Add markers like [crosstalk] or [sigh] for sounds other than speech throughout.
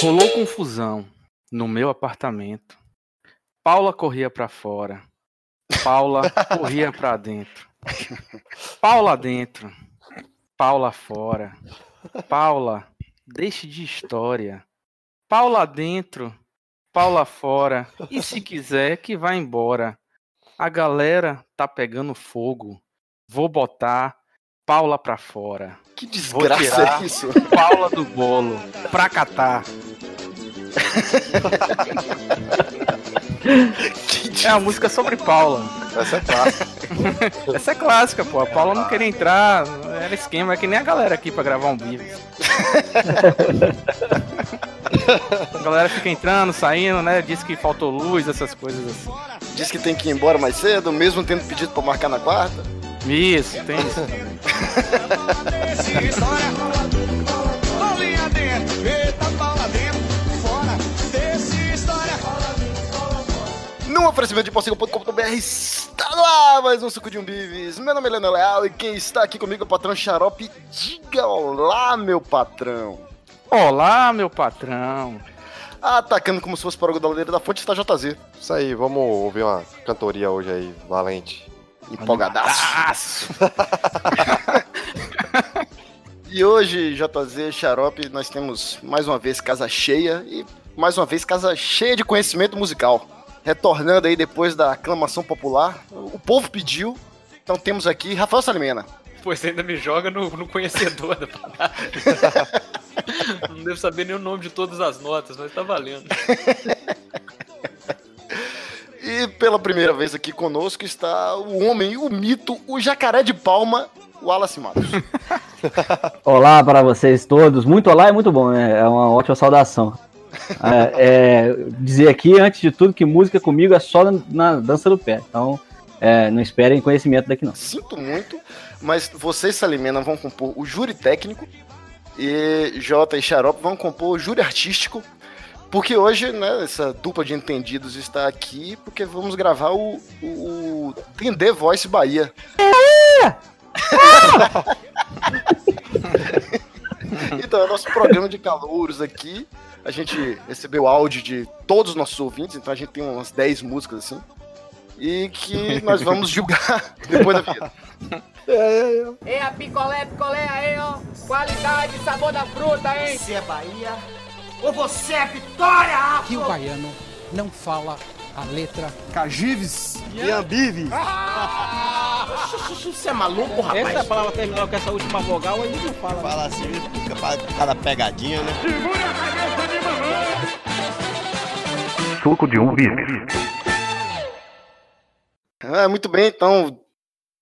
Rolou confusão no meu apartamento. Paula corria pra fora. Paula [laughs] corria pra dentro. Paula dentro. Paula fora. Paula, deixe de história. Paula dentro. Paula fora. E se quiser, que vá embora. A galera tá pegando fogo. Vou botar Paula pra fora. Que desgraça é isso? Paula do bolo pra catar. É a música sobre Paula. Essa é clássica. Essa é clássica, pô. A Paula não queria entrar, era esquema, é que nem a galera aqui pra gravar um vídeo. A galera fica entrando, saindo, né? Diz que faltou luz, essas coisas assim. Diz que tem que ir embora mais cedo, mesmo tendo pedido pra marcar na quarta. Isso, tem isso. [laughs] No oferecimento de porciga.com.br está no ar mais um Suco de Umbives. Meu nome é Leonel Leal e quem está aqui comigo é o patrão Xarope. Diga olá, meu patrão. Olá, meu patrão. Atacando como se fosse para o da ladeira da fonte está JZ. Isso aí, vamos ouvir uma cantoria hoje aí, valente. Empolgadaço. [laughs] e hoje, JZ, Xarope, nós temos mais uma vez casa cheia e mais uma vez casa cheia de conhecimento musical. Retornando aí depois da aclamação popular, o povo pediu. Então temos aqui Rafael Salimena. Você ainda me joga no, no conhecedor da parada. [laughs] Não devo saber nem o nome de todas as notas, mas tá valendo. E pela primeira vez aqui conosco está o homem, o mito, o jacaré de palma, o Wallace Matos. [laughs] Olá para vocês todos. Muito olá é muito bom, né? É uma ótima saudação. É, é, dizer aqui, antes de tudo, que música comigo é só na, na dança do pé. Então, é, não esperem conhecimento daqui, não. Sinto muito, mas vocês, Salimena, vão compor o júri técnico e Jota e Xarope vão compor o júri artístico. Porque hoje, né, essa dupla de entendidos está aqui porque vamos gravar o, o, o The Voice Bahia. [laughs] então, é o nosso programa de calouros aqui. A gente recebeu áudio de todos os nossos ouvintes, então a gente tem umas 10 músicas assim. E que nós vamos julgar [laughs] depois da vida. É a picolé, picolé aí, ó. Qualidade, sabor da fruta, hein? Você é Bahia ou você é Vitória? que o baiano não fala a letra Cagives. Ian Bives. Você é maluco, rapaz? Essa palavra terminou com essa última vogal, aí não fala. Fala assim, fica cada pegadinha, né? Suco de um bife. Ah, muito bem, então.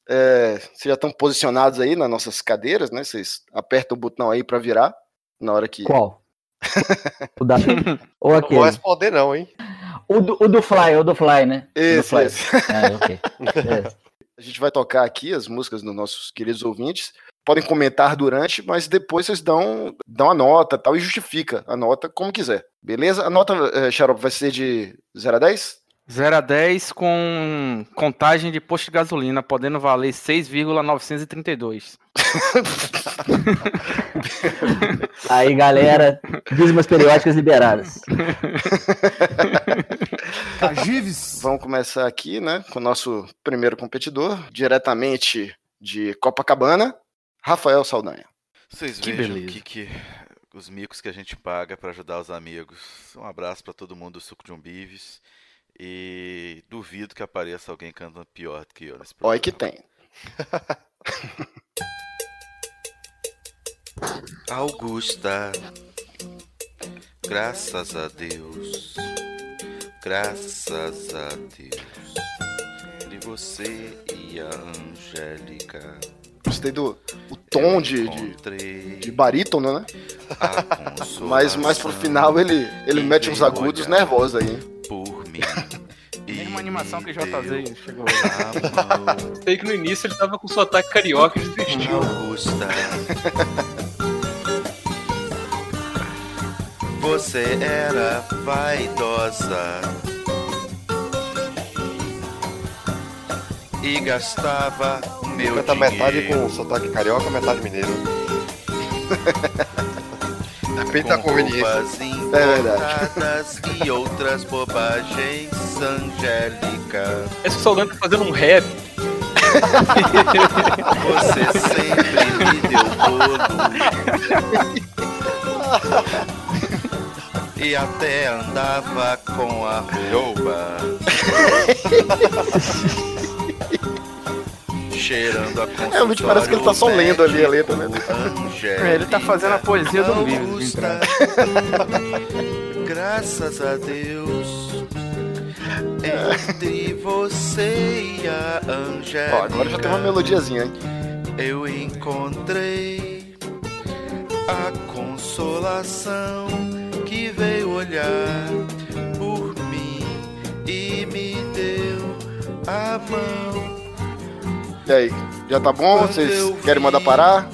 é, vocês já estão posicionados aí nas nossas cadeiras, né? Vocês apertam o botão aí pra virar na hora que. Qual? [laughs] o da... Ou Não vou aquele? responder não, hein? O do, o do Fly, o do Fly, né? O do Esse, Fly. esse. É, ok. [laughs] Beleza. A gente vai tocar aqui as músicas dos nossos queridos ouvintes. Podem comentar durante, mas depois vocês dão, dão a nota tal, e justifica a nota como quiser. Beleza? A nota, eh, Xarope, vai ser de 0 a 10? 0 a 10 com contagem de posto de gasolina, podendo valer 6,932. [laughs] Aí, galera, dízimas periódicas liberadas. [laughs] Cagives. Vamos começar aqui, né, com o nosso primeiro competidor, diretamente de Copacabana, Rafael Saldanha. Vocês Que vejam o beleza. que, que os micos que a gente paga pra ajudar os amigos. Um abraço pra todo mundo do Suco de Umbives. E duvido que apareça alguém cantando pior do que eu nesse Olha programa. que [laughs] tem. Augusta, graças a Deus, graças a Deus, entre você e a Angélica, Gostei do o tom de, de, de barítono, né? Mas mais pro final ele, ele mete uns agudos nervosos aí. por mim. [laughs] Mesma animação que JZ chegou. Sei que no início ele tava com sotaque carioca e desistiu. Augusta. Você era vaidosa e gastava meu Canta metade dinheiro. com sotaque carioca, metade mineiro. [laughs] Depende da conveniência. É verdade. e outras bobagens, Angélica. Esse Saldanha tá fazendo um rap. Você sempre me deu bolo. E até andava com a roupa. [laughs] Cheirando a Realmente parece que ele tá só lendo ali a letra, né? É, ele tá fazendo a poesia do livro. [laughs] Graças a Deus. Entre você e a Angélica. Ó, agora já tem uma melodiazinha, hein? Eu encontrei a consolação que veio olhar por mim e me deu a mão. E aí, já tá bom? Vocês querem mandar parar?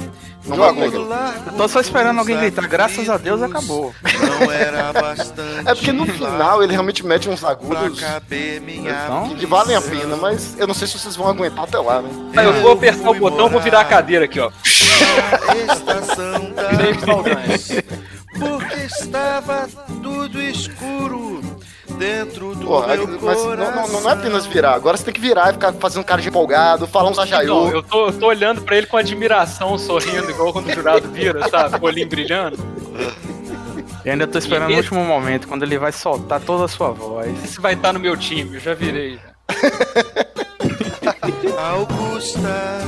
Não vai. Eu tô só esperando alguém gritar, graças a Deus acabou. Não era [laughs] bastante. É porque no final ele realmente mete uns agudos Então? que valem a pena, mas eu não sei se vocês vão aguentar até lá, né? Aí eu vou apertar o botão, vou virar a cadeira aqui, ó. a estação [laughs] da porque estava tudo escuro dentro do Pô, meu mas não, não- não- não é apenas virar, agora você tem que virar e ficar fazendo cara de empolgado, falar uns Não, ajaiô. eu tô, eu tô olhando pra ele com admiração, sorrindo, igual quando o jurado vira, sabe? Com o olhinho brilhando. E ainda tô esperando o último momento, quando ele vai soltar toda a sua voz. Esse vai estar no meu time, eu já virei. [laughs] Augusta.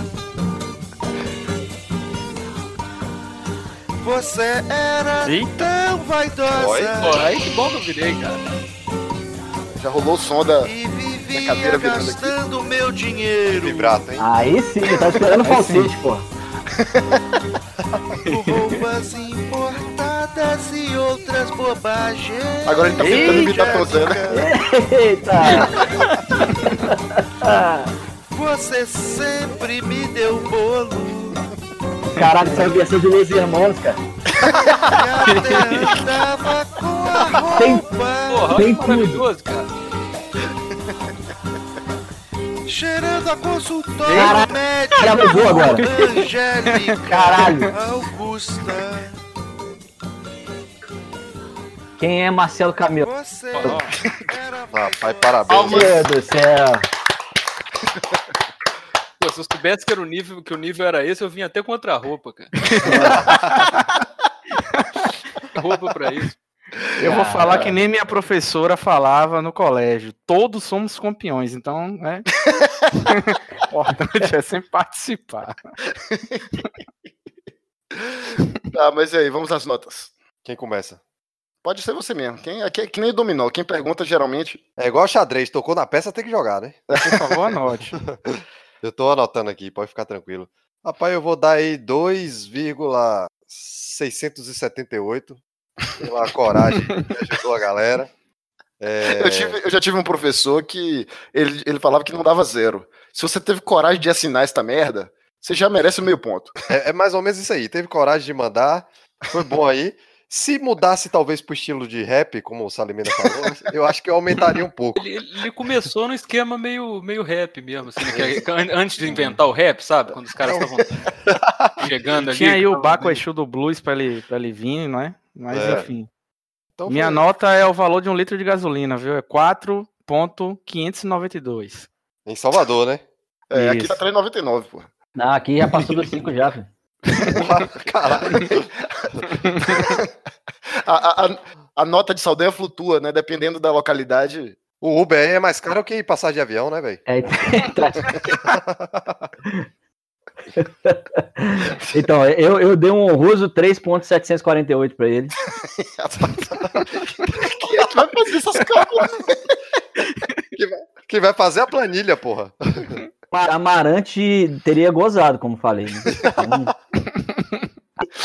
Você era Eita. tão vaidosa Pô, aí que bom que eu virei, cara. Já rolou o som da. e vivia cadeira virando aqui. gastando meu dinheiro Vibrato, hein? Aí sim, eu tava esperando o [laughs] falsete, pô. [laughs] roupas importadas e outras bobagens. Agora ele tá tentando imitar Tozana. Eita! [laughs] Você sempre me deu bolo Caralho, essa é a versão de Los Irmãos, cara. e Tem- Porra, Tem olha que maravilhoso, cara. Cheirando a consultório Caralho, médico agora. Angélica [laughs] Caralho. Augusta. Quem é Marcelo Camelo? Você era Rapaz, parabéns. Meu Deus do céu. Pô, se eu soubesse que, era o nível, que o nível era esse, eu vinha até com outra roupa, cara. [laughs] roupa pra isso. Eu vou falar que nem minha professora falava no colégio. Todos somos campeões, então, né? [laughs] O importante é sempre participar. [laughs] Tá, mas e aí, vamos às notas. Quem começa? Pode ser você mesmo. Quem, aqui é que nem dominó. Quem pergunta geralmente. É igual xadrez, tocou na peça, tem que jogar, né? Por favor, anote. [laughs] Eu tô anotando aqui, pode ficar tranquilo. Rapaz, eu vou dar aí 2,678 pela coragem [laughs] que ajudou a galera. É, Eu, tive- eu já tive um professor que ele, ele falava que não dava zero. Se você teve coragem de assinar esta merda, você já merece o meio ponto. é- é mais ou menos isso aí. Teve coragem de mandar, foi bom aí. Se mudasse talvez pro estilo de rap, como o Salimena falou, eu acho que eu aumentaria um pouco. Ele, ele começou num esquema meio, meio rap mesmo, assim, an- antes de inventar o rap, sabe? Quando os caras estavam [laughs] chegando ali. Tinha aí o Baco Exu do Blues pra ele, pra ele vir, não é? Mas É. enfim. Então Minha foi- nota é o valor de um litro de gasolina, viu? É 4,592. Em Salvador, né? É, aqui Isso. tá 3,99, pô. Não, aqui já passou dos 5 já, filho. [laughs] Caralho. [laughs] A, a- a- nota de saldanha flutua, né? Dependendo da localidade. O Uber é mais caro que passagem de avião, né, velho? É, [laughs] [laughs] então, eu, eu dei um honroso 3.748 pra ele. [laughs] Quem que vai fazer essas cálculos? Que vai fazer a planilha, porra. Para Amarante teria gozado, como falei. né?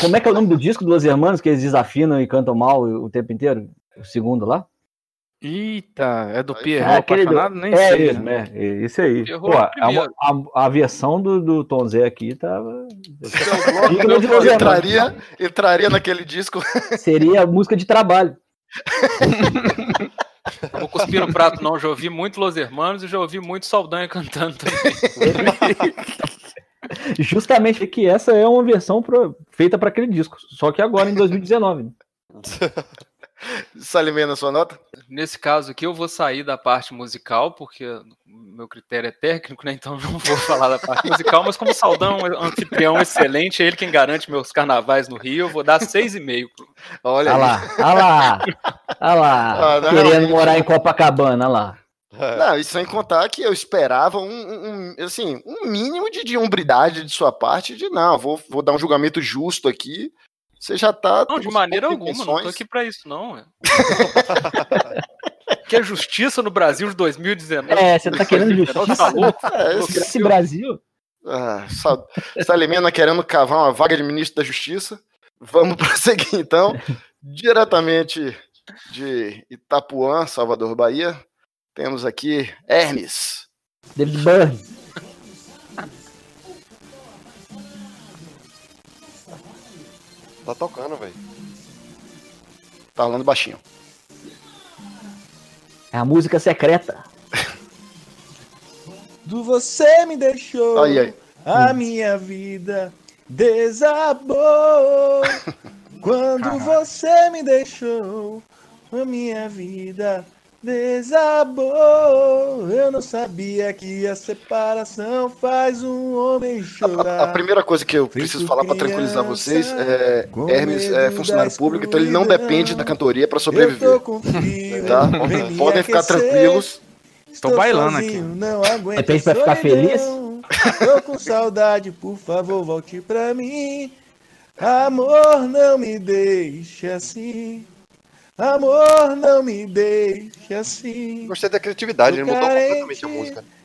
Como é que é o nome do disco dos Hermanos que eles desafinam e cantam mal o tempo inteiro? O segundo lá? Eita, é do É, Pierre É, aquele do- apaixonado? Nem é sei. isso, né? é, é isso aí. Pô, o a, a, a versão do, do Tom Zé aqui tava. De Los Hermanos. entraria, entraria naquele disco. Seria música de trabalho. [laughs] Vou cuspir no prato, não. Já ouvi muito Los Hermanos e já ouvi muito Saldanha cantando também. [laughs] Justamente que essa é uma versão pro- feita para aquele disco, só que agora em 2019. né? [laughs] Salimena, sua nota? Nesse caso aqui, eu vou sair da parte musical, porque o meu critério é técnico, né? Então [laughs] não vou falar da parte musical, mas como o Saldão é um anfitrião excelente, é ele quem garante meus carnavais no Rio, eu vou dar 6,5. Olha Olha lá, olha lá, olha lá. Ah, não, querendo morar em Copacabana, olha lá. Não, e sem contar que eu esperava um, um- um, assim, um mínimo de, de hombridade de sua parte, de não, vou, vou dar um julgamento justo aqui. Você já tá. Não, de maneira alguma, não tô aqui pra isso, não. é. [laughs] que é justiça no Brasil de 2019. É, você tá querendo [laughs] 2019, justiça? Tá louco? É, esse- Esse Brasil? Ah, Sa- Salimena querendo cavar uma vaga de ministro da Justiça. Vamos [laughs] prosseguir então. Diretamente de Itapuã, Salvador, Bahia. Temos aqui Hermes. David Byrne. Tá tocando, velho. Tá falando baixinho. É a música secreta. [laughs] Do você me deixou, Aí, aí. a minha vida desabou. [laughs] Quando você me deixou, a minha vida desabou. Eu não sabia que a separação faz um homem A, chorar. primeira coisa que eu preciso falar para tranquilizar vocês é Hermes é funcionário público, então ele não depende da cantoria para Eu sobreviver. tô com frio, Tá? [laughs] Podem ficar aquecer. tranquilos. Estou bailando sozinho, aqui. Não aguento Depende pra ficar feliz? Tô com saudade, por favor, volte pra mim. Amor, não me deixe assim. Amor, não me deixe assim. Gostei da criatividade, ele mudou completamente a música. [laughs]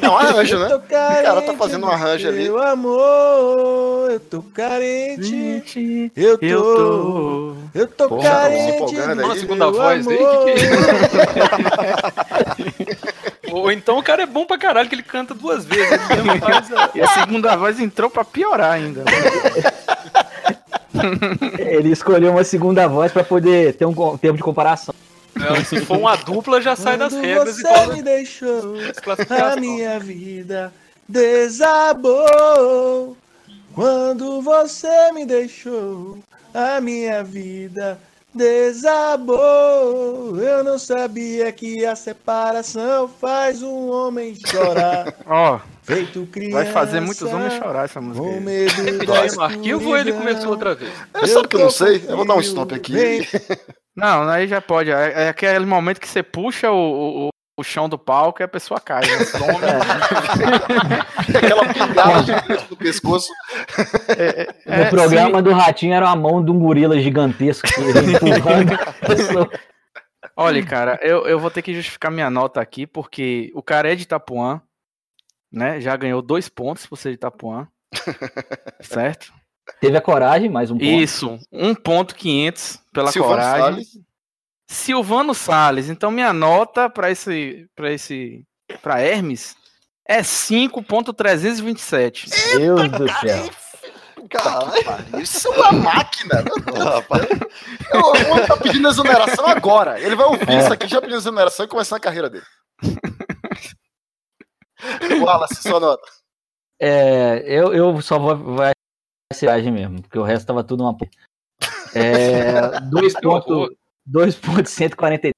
É um arranjo, né? O cara tá fazendo um arranjo ali. Meu amor, eu tô carente. Eu tô, Eu tô. eu tô carente. aí. Segunda voz que que [laughs] Ou então o cara é bom pra caralho, que ele canta duas vezes. Ele mesmo faz a- E a segunda voz entrou pra piorar ainda. [laughs] Ele escolheu uma segunda voz pra poder ter um tempo de comparação. Não, se for uma dupla, já sai das Quando regras você igual me deixou, a minha vida desabou. Quando você me deixou, a minha vida desabou. Eu não sabia que a separação faz um homem chorar. Ó, Feito criança. vai fazer muitos homens chorar essa música. Com medo Ele arquivo ou ele começou outra vez? É, sabe que eu não sei? Eu vou dar um stop aqui. Não, aí já pode. É, é aquele momento que você puxa o, o, o chão do palco e a pessoa cai. Né? [laughs] Some. [laughs] Aquela pingada do pescoço. É, no programa do Ratinho era a mão de um gorila gigantesco que ele [laughs] empurrando a pessoa. Olha, cara, eu, eu vou ter que justificar minha nota aqui, porque o cara é de Itapuã, né? Já ganhou dois pontos por ser de Itapuã. [laughs] certo? Teve a coragem, mais um ponto. Isso, um ponto 500 pela Silvano coragem. Salles. Silvano Salles. Então minha nota para esse para esse para Hermes é 5.327. Deus do céu. Caralho, isso é uma máquina. Rapaz, O homem tá pedindo exoneração agora. Ele vai ouvir É. isso aqui já pedindo exoneração e começar a carreira dele. [laughs] Wallace, sua nota. É, eu, eu só vou vai ser coragem mesmo, porque o resto tava tudo uma. p- É, 2.143.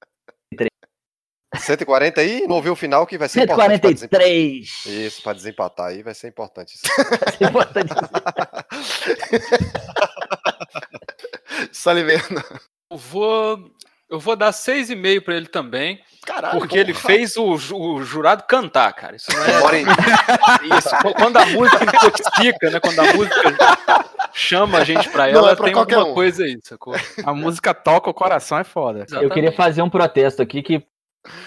140 aí, não ouviu o final que vai ser importante. pra desempatar. 143. Isso, pra desempatar aí vai ser importante. Isso. [laughs] Salimena. Eu vou, eu vou dar 6,5 pra ele também. Caralho. Porque ele fez o, o jurado cantar, cara. Isso não é. [laughs] Isso, qu- quando a música intoxica, né? Quando a música chama a gente pra Não ela, é pra tem alguma um. coisa aí, sacou? A música toca o coração é foda. Eu queria fazer um protesto aqui que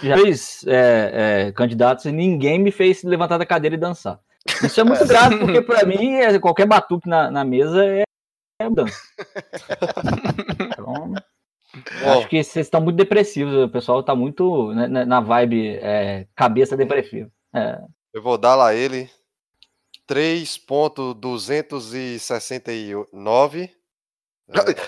já fez é, é, candidatos e ninguém me fez levantar da cadeira e dançar. Isso é muito grave, porque pra mim é, qualquer batuque na, na mesa é, é dança. [laughs] Então, Bom, acho que vocês estão muito depressivos, o pessoal tá muito né, na, na vibe é, cabeça depressiva. É, eu vou dar lá ele 3.269.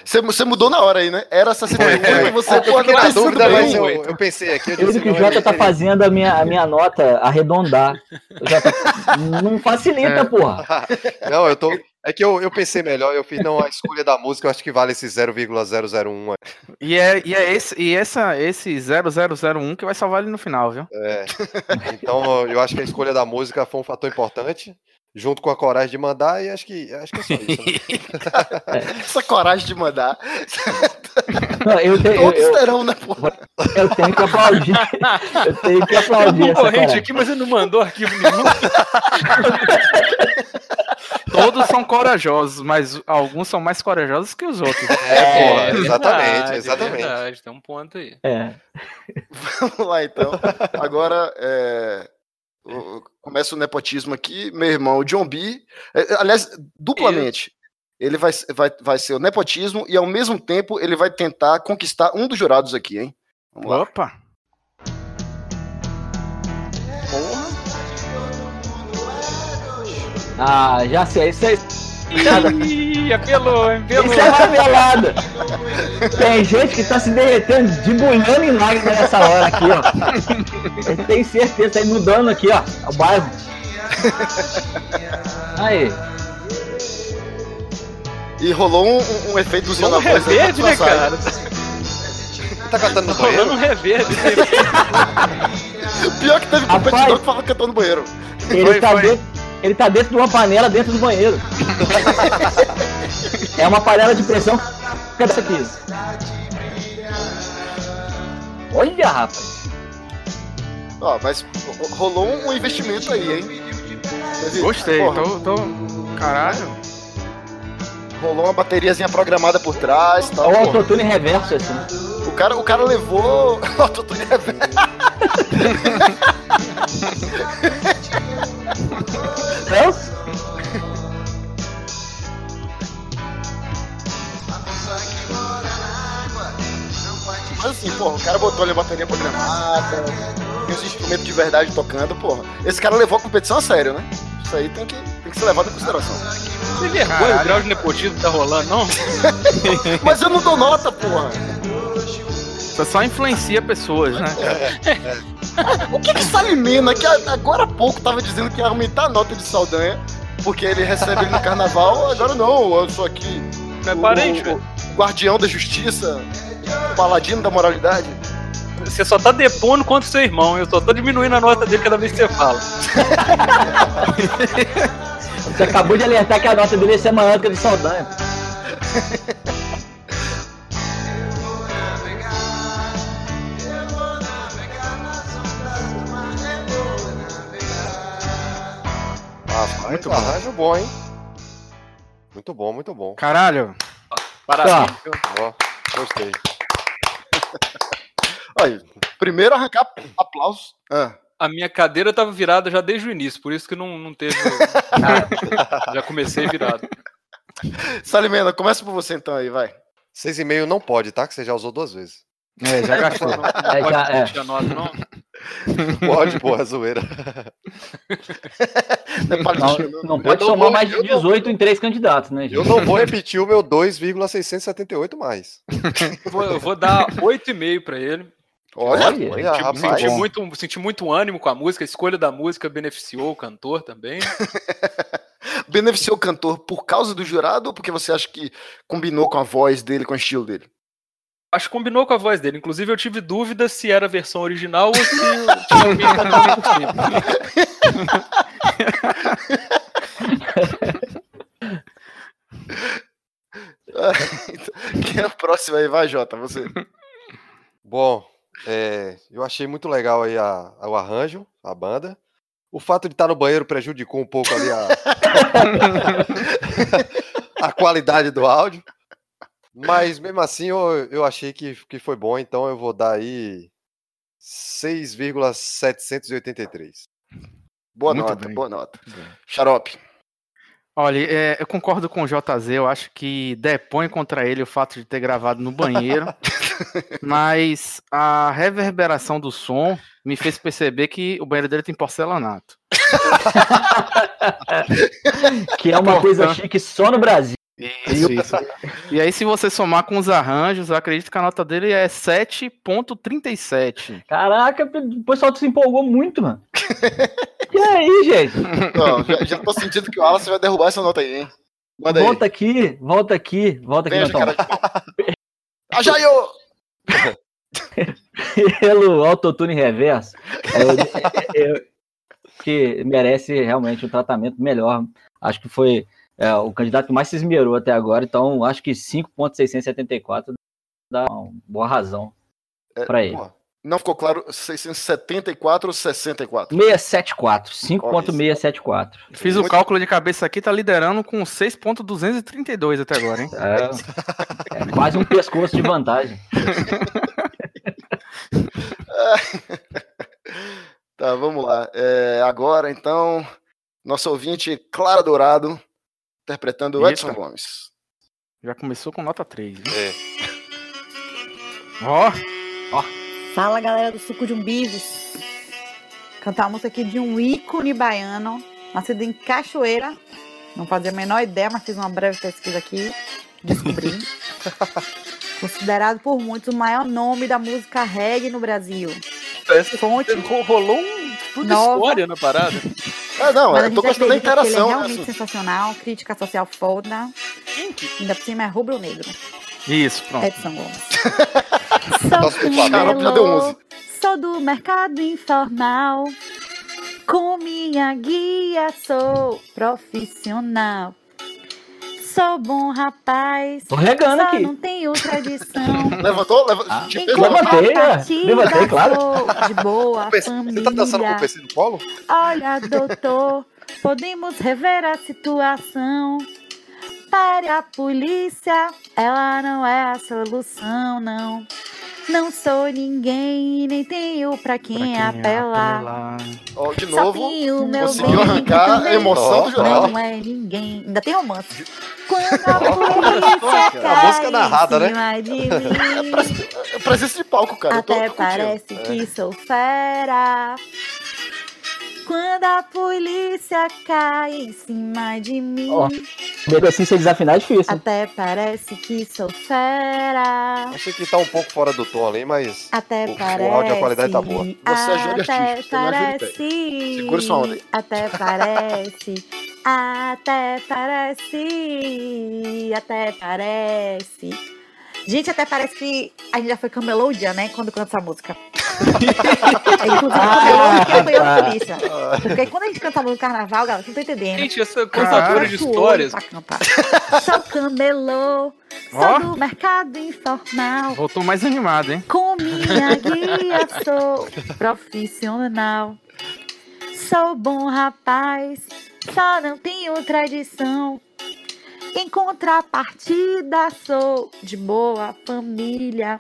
Você, você mudou na hora aí, né? Era 61 e [laughs] você, Eu pô, fiquei não na tá tudo dúvida, mas bem. eu, eu pensei aqui. Eu disse, que o Jota tá ele- fazendo a minha, a minha nota arredondar. Jota [laughs] não facilita, É. porra. [laughs] Não, eu tô. É que eu, eu pensei melhor, eu fiz, não, a escolha da música, eu acho que vale esse 0,001 aí. E é, e é esse, e essa, esse 0001 que vai salvar ele no final, viu? É. Então, eu acho que a escolha da música foi um fator importante, junto com a coragem de mandar, e acho que, acho que é só isso. Né? [laughs] Essa coragem de mandar. Não, eu, te- eu, Todos eu, terão, né, pô? eu tenho que aplaudir. Eu tenho que aplaudir um concorrente coragem. aqui, mas ele não mandou arquivo nenhum. [laughs] Todos são corajosos, mas alguns são mais corajosos que os outros. É, porra, verdade, exatamente, é exatamente. verdade, tem um ponto aí. É. [laughs] Vamos lá, então. Agora, é, começa o nepotismo aqui. Meu irmão, o John B. é, aliás, duplamente. Ele vai, vai, vai ser o nepotismo e, ao mesmo tempo, ele vai tentar conquistar um dos jurados aqui, hein? Vamos lá. Opa! Porra. Ah, já sei. Isso é, [laughs] Ih, apelou, apelou. isso é marmelada. Tem gente que tá se derretendo, debulhando em lágrimas nessa hora aqui, ó. Eu tenho certeza, tá inundando aqui, ó. O bairro. Aí. E rolou um, um, um efeitozinho Um na voz. aí, reverde, né, cara? Tá cantando no Rolando um banheiro? reverde. [laughs] Pior que teve Rapaz. competidor que fala que eu tô no banheiro. Ele, Foi, tá foi. Dentro, ele tá dentro de uma panela dentro do banheiro. [laughs] é uma panela de pressão. Cadê isso aqui? Olha, rapaz. Ó, mas ro- rolou um investimento aí, hein? Gostei, porra, tô, tô. Caralho. Rolou uma bateriazinha programada por trás e tal. Olha o autotune reverso, assim. O cara, o cara levou. [laughs] Autotune reverso. [laughs] cara botou ali a bateria programada, tem os instrumentos de verdade tocando, porra. Esse cara levou a competição a sério, né? Isso aí tem que, tem que ser levado em consideração. Tem vergonha o grau de nepotismo que tá rolando, não? [laughs] Mas eu não dou nota, porra. Você só influencia pessoas, né? [laughs] O que que Salimena, que agora há pouco tava dizendo que ia aumentar a nota de Saldanha, porque ele recebe ele no carnaval, agora não, eu sou aqui. Não é o- parente, o, o guardião da justiça, paladino da moralidade. Você só tá depondo contra o seu irmão, eu só tô diminuindo a nota dele cada vez que você fala. [laughs] Você acabou de alertar que a nota dele ia ser maior do que a do Saldanha. Rapaz, Muito bom. arranjo bom, hein? Muito bom, muito bom. Caralho. Parabéns. Ó, gostei. Olha, primeiro arrancar aplausos. Ah, A minha cadeira tava virada já desde o início, por isso que não, não teve. [laughs] já comecei virado. Salimena, começa por você então aí, vai. Seis e meio não pode, tá? Que você já usou duas vezes. É, já gastou. [laughs] Não, não É, pode já- é. a nota, não. Pode, porra, zoeira. [laughs] Não é Não, não. não pode somar vou- mais de eu não- 18 em três candidatos, né, gente? Eu não vou repetir o meu 2,678 mais. Eu vou, eu vou dar 8,5 pra ele. Olha, Olha, Senti, rapaz. senti muito, senti muito ânimo com a música, a escolha da música beneficiou o cantor também. [laughs] beneficiou o cantor por causa do jurado ou porque você acha que combinou com a voz dele, com o estilo dele? Acho que combinou com a voz dele. Inclusive, eu tive dúvida se era a versão original ou se tinha alguém cantando por cima. Quem é o próximo aí? Vai, Jota, você. Bom, é, eu achei muito legal aí a, o arranjo, a banda. O fato de estar no banheiro prejudicou um pouco ali a, [laughs] a qualidade do áudio. Mas mesmo assim eu, eu achei que, que foi bom, então eu vou dar aí 6,783. Boa Muito nota, bem. boa nota. Xarope. Olha, é, eu concordo com o JZ, eu acho que depõe contra ele o fato de ter gravado no banheiro, [laughs] mas a reverberação do som me fez perceber que o banheiro dele tem porcelanato. [laughs] Que é uma coisa Portanto- chique só no Brasil. Isso, isso. E aí, se você somar com os arranjos, eu acredito que a nota dele é 7.37. Caraca, o pessoal se empolgou muito, mano. [laughs] E aí, gente? [laughs] Não, já, já tô sentindo que o Wallace vai derrubar essa nota aí, hein? Manda aí. Volta aqui, volta aqui, volta aqui, Beijo, pau. [laughs] Ajaio! Pelo autotune reverso, é, eu- eu- que merece realmente um tratamento melhor. Acho que foi é, o candidato que mais se esmerou até agora, então acho que 5.674 dá uma boa razão É, pra ele. porra, Não ficou claro 674 ou 64? 674, 5.674. Fiz o cálculo de cabeça aqui, tá liderando com 6.232 até agora, hein? É, é quase um pescoço de vantagem. [laughs] Tá, vamos lá. É, agora, então, nosso ouvinte Clara Dourado, interpretando o Edson. Gomes. Já começou com nota 3. Viu? É. [laughs] Ó, Fala galera do Suco de Umbigos. Cantar uma música aqui de um ícone baiano, nascido em Cachoeira. Não fazia a menor ideia, mas fiz uma breve pesquisa aqui. Descobri. [laughs] Considerado por muitos o maior nome da música reggae no Brasil. Fonte Rolou um tudo Nova. história na parada. Ah, não, Mas a eu tô gostando da que ele é interação. realmente assim. sensacional, crítica social foda. Ainda por cima é rubro-negro. isso, pronto. Edson Gomes. [laughs] 11. Sou do mercado informal. Com minha guia sou profissional. Sou bom rapaz. Tô regando só aqui. não tenho tradição. [laughs] Levantou? Leva... Ah, levantei, é. contrapartida, Levantei, claro. de boa [laughs] Você tá dançando com o família. PC no colo? Olha, doutor, podemos rever a situação. Pare a polícia, ela não é a solução, não. Não sou ninguém, nem tenho pra quem, apelar. Ó, de Só novo, tenho meu conseguiu bem, arrancar a emoção do jornal. Não é ninguém. Ainda tem romance. Quando a [laughs] polícia A cai música narrada, em né? de [laughs] mim, É presença de palco, cara. eu tô até curtindo. parece que sou fera. Quando a polícia cai em cima de mim, Ó, Mesmo assim, se desafinar é difícil. até parece que sou fera. Achei que tá um pouco fora do tom ali, mas Até o, parece. o áudio, a qualidade tá boa. Você é Até júri técnico. parece. Segura sua onda aí. Até parece. Até parece. Até parece. Gente, até parece que a gente já foi camelô o dia, né? Quando canta essa música. [laughs] É, Inclusive, camelô que a polícia. Porque quando a gente canta no carnaval, galera, vocês não estão entendendo. Gente, essa Caralho. contadora de Suou histórias. Sou camelô, sou do mercado informal. Voltou mais animado, hein? Com minha guia sou profissional. Sou bom rapaz, só não tenho tradição. Em contrapartida, sou de boa família.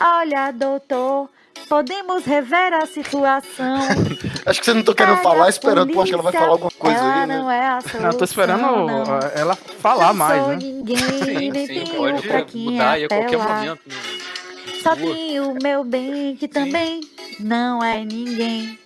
Olha, doutor, podemos rever a situação. [laughs] Acho que você não tô querendo falar, esperando. Pô, acho que ela vai falar alguma coisa ela aí, né? não é a solução, Eu tô esperando não. ela falar Não mais, sou né? ninguém, Sim, nem sim, tenho pra pode quem mudar aí a qualquer apelar. momento. né? Só tenho o meu bem, que também não é ninguém.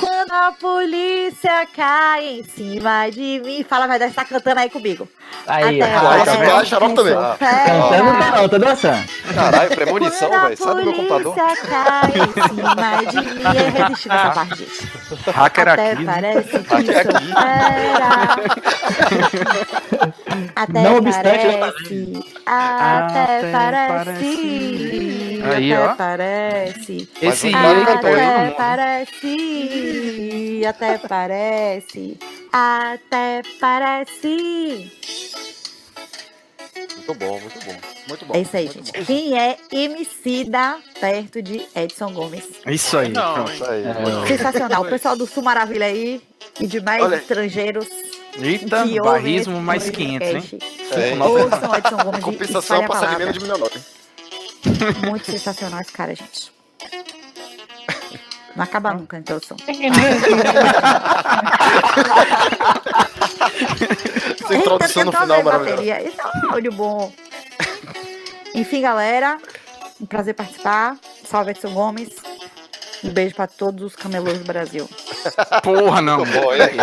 Quando a polícia cai em cima de mim, fala, vai estar cantando aí comigo. Aí, Até ó, vai, parece vai, xarope que também. Ah. Cantando tá não, tô dançando. Caralho, premonição, Quando a velho. Sai do meu computador. polícia cai em cima de mim. É irresistível essa parte, gente. Hacker Até aqui. parece que Hacker sou aqui. fera. [laughs] Até Não obstante, parece. Até Até parece. Aí, até ó. parece. Esse cantou aí todo Até parece. Até parece. Até parece. Muito bom, muito bom. Muito bom. É isso aí, gente. bom. Quem é Emicida perto de Edson Gomes? Isso aí. Não, pronto. Isso aí. É. Sensacional. O pessoal do Sul Maravilha aí e demais Olha. estrangeiros. Eita, que barrismo mais 500, hein? É, Ouçam Edson Gomes e compensação, espalhem a a passar de? Muito sensacional esse cara, gente. Não acaba nunca, então eu sou. Essa introdução no final maravilhosa. bateria. Esse é um áudio bom. Enfim, galera. Um prazer participar. Salve Edson Gomes. Um beijo pra todos os camelôs do Brasil. Porra, não. Muito bom, hein? Aí,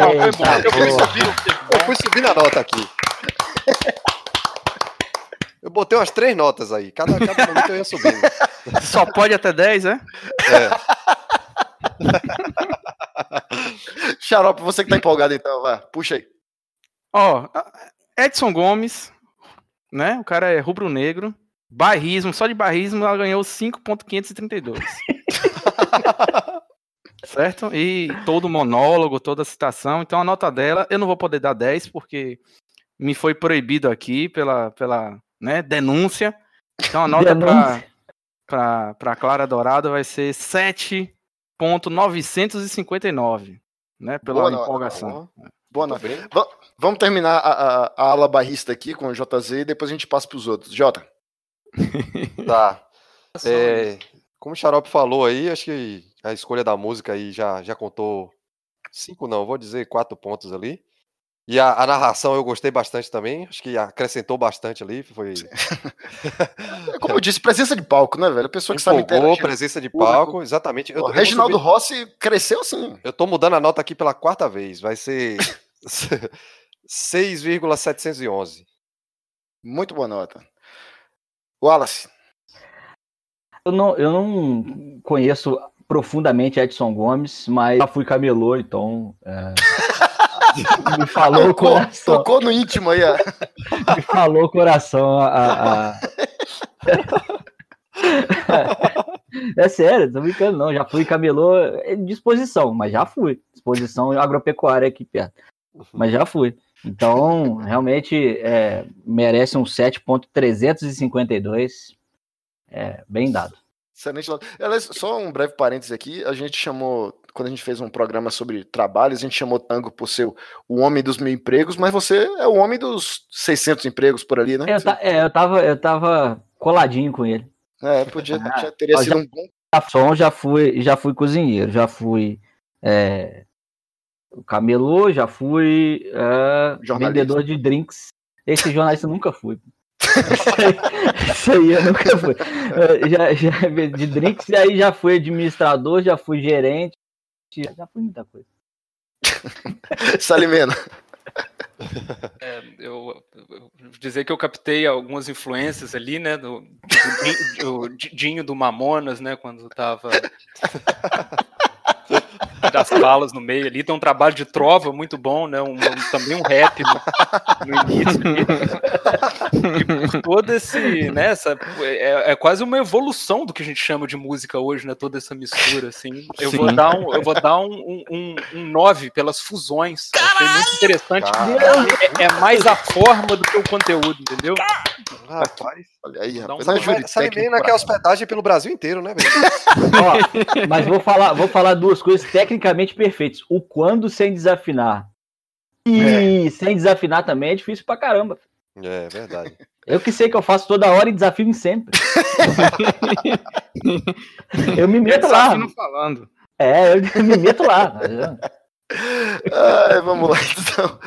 Aí, foi bom. eu, fui subir, eu fui subindo a nota aqui. Eu botei umas três notas aí. Cada, cada momento eu ia subindo. Só pode até 10, é? [laughs] Xarope, você que tá empolgado então, vai. Puxa aí. Ó, Edson Gomes, né? O cara é rubro-negro. Barrismo, só de barrismo ela ganhou 5.532. [laughs] certo? E todo monólogo, toda a citação. Então a nota dela, eu não vou poder dar 10 porque me foi proibido aqui pela, pela né, denúncia. Então a nota para para para Clara Dourado vai ser 7.959, né? Pela Boa nota, empolgação. Boa nota. Va- Vamos terminar a, a, a ala barrista aqui com o JZ e depois a gente passa pros outros. Jota. [laughs] Tá. É, como o Xarope falou aí, acho que a escolha da música aí já, já contou cinco, não, vou dizer quatro pontos ali. E a, a narração eu gostei bastante também, acho que acrescentou bastante ali. Foi [laughs] Como eu disse, presença de palco, né, velho? A pessoa que sabe empolgou, interagir. presença de palco, exatamente. Eu, O Reginaldo subir- Rossi cresceu assim. Eu tô mudando a nota aqui pela quarta vez, vai ser [laughs] 6,711. Muito boa nota. Wallace. Eu não, eu não conheço profundamente Edson Gomes, mas já fui camelô, então. é, [laughs] me falou o coração. tocou no íntimo aí, ó. [laughs] Me falou o coração. A, a- a- [laughs] é sério, tô brincando, não. Já fui camelô é disposição, mas já fui. Disposição agropecuária aqui perto. Mas já fui. Então, realmente, é, merece um 7.352. É, bem dado. Excelente. Aliás, só um breve parêntese aqui. A gente chamou, quando a gente fez um programa sobre trabalhos, a gente chamou Tango por ser o- homem dos mil empregos, mas você é o homem dos 600 empregos por ali, né? Eu, é, eu, tava, eu tava coladinho com ele. É, podia, tinha- teria Ó, sido já- um bom. Garçom, já fui, já fui cozinheiro, já fui é, camelô, já fui é, vendedor de drinks. Esse jornalista nunca fui. Esse aí, eu nunca fui. É, Já, já de drinks, e aí já fui administrador, já fui gerente, já fui muita coisa. Salimena. É, eu, eu- dizer que eu captei algumas influências ali, né, do, do, do Di- Dinho do Mamonas, né, quando tava das falas no meio ali, tem um trabalho de trova muito bom, né, um, um- também um rap no, no início ali. E por todo esse, né, essa, é, é quase uma evolução do que a gente chama de música hoje, né, toda essa mistura, assim. Eu vou Sim. dar um, eu vou dar um, um, um, 9 pelas fusões. Achei muito interessante. É, é mais a forma do que o conteúdo, entendeu? Rapaz. Olha aí, um rapaz. é técnico menina quer pra- hospedagem pelo Brasil inteiro, né, velho? [laughs] Ó, mas vou falar, vou falar duas coisas tecnicamente perfeitas. O quando sem desafinar. E sem desafinar também é difícil pra caramba. É verdade. Eu que sei que eu faço toda hora e desafio sempre. [laughs] eu me meto lá. Falando. É, eu me meto lá. Ai, vamos lá, então.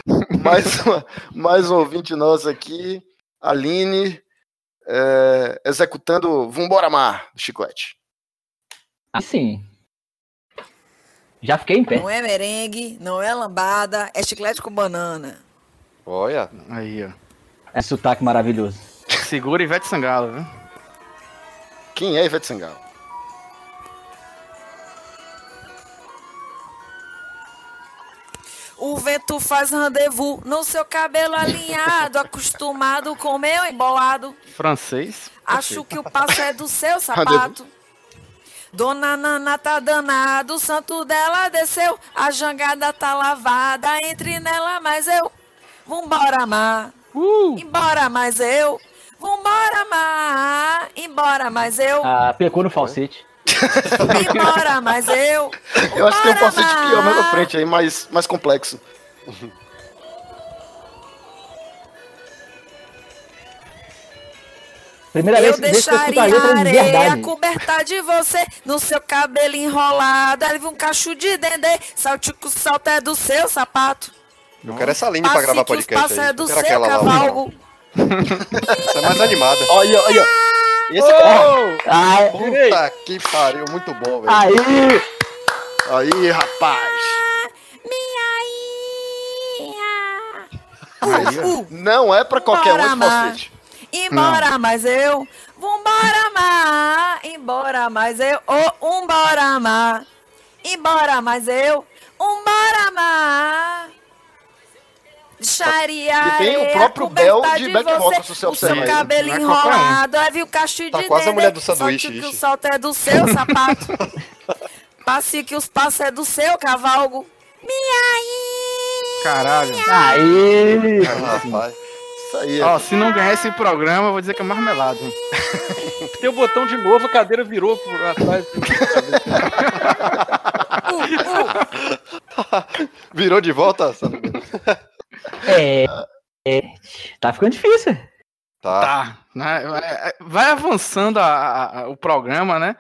Mais, uma, mais um ouvinte nosso aqui, Aline, é, executando Vambora Mar, do Chiclete. Ah, sim. Já fiquei em pé. Não é merengue, não é lambada, é chiclete com banana. Olha. Aí, ó. É sotaque maravilhoso. Segura Ivete Sangalo, viu? Quem é Ivete Sangalo? O vento faz rendezvous no seu cabelo alinhado, acostumado com o meu embolado. Francês. Acho que o passo é do seu [laughs] sapato. Dona Nana tá danada, o santo dela desceu, a jangada tá lavada, entre nela mais eu. Vambora, mar. Embora mais eu. Vambora, mar. Embora mais eu. Ah, pecou no falsete. [laughs] Embora mais eu. Eu acho que tem um Vambora, falsete pior mais pra frente aí, mais, mais complexo. Primeira Eu vez, vez que eu a deixaria de areia verdade. coberta de você no seu cabelo enrolado. Aí um cacho de dendê, saltico salto é do seu sapato. Eu quero essa linha pra gravar podcast aí. é do seu quero aquela lá. não. cavalgo. [laughs] Essa é mais animada. Olha, olha. Esse Oh! Ai, Puta que pariu, muito bom, velho. aí! Aí, rapaz. Uh, uh. Não é pra qualquer um Bora, esse falsete. Embora, mas eu. Vambora, mar. Embora, mas eu. Oh, umbora, mar. Embora, mas eu. Umbora, mar. Deixaria E tem o próprio Bel de back vocal, se você O seu cabelo é enrolado, aí vi o cacho de Tá quase a mulher do Só sanduíche, que o salto é do seu [laughs] sapato. Passe que os passos é do seu cavalgo. Minha Caralho. Aí! Rapaz. Isso aí. Ó, se não ganhar esse programa, eu vou dizer que é marmelada. [laughs] Tem o botão de novo, a cadeira virou por atrás. [laughs] Virou de volta? sabe? É, é, tá ficando difícil. Tá. Tá. né? Vai- Vai avançando a- a- o programa, né?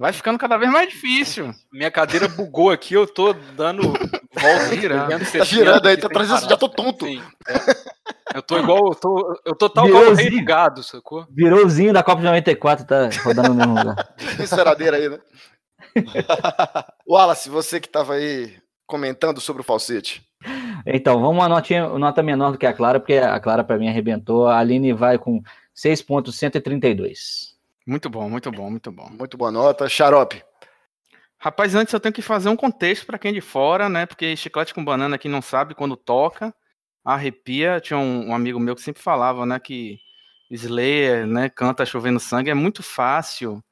Vai ficando cada vez mais difícil. Minha cadeira bugou aqui, eu tô dando volta girando. Tá girando aí, tá trazendo, já tô tonto. Sim, é. Eu tô igual, eu tô, eu tô tal Virou qual o rei Zinho. do gado, sacou? Virou o Zinho da Copa de 94, tá rodando no mesmo lugar. Enceradeira aí, né? [laughs] Wallace, você que tava aí comentando sobre o falsete. Então, vamos uma notinha, nota menor do que a Clara, porque a Clara pra mim arrebentou. A Aline vai com 6.132. Muito bom, muito bom, muito bom. Muito boa nota. Xarope. Rapaz, antes eu tenho que fazer um contexto pra quem é de fora, né? Porque chiclete com banana aqui não sabe quando toca, arrepia. Tinha um, um amigo meu que sempre falava, né, que Slayer, né, canta chovendo sangue, é muito fácil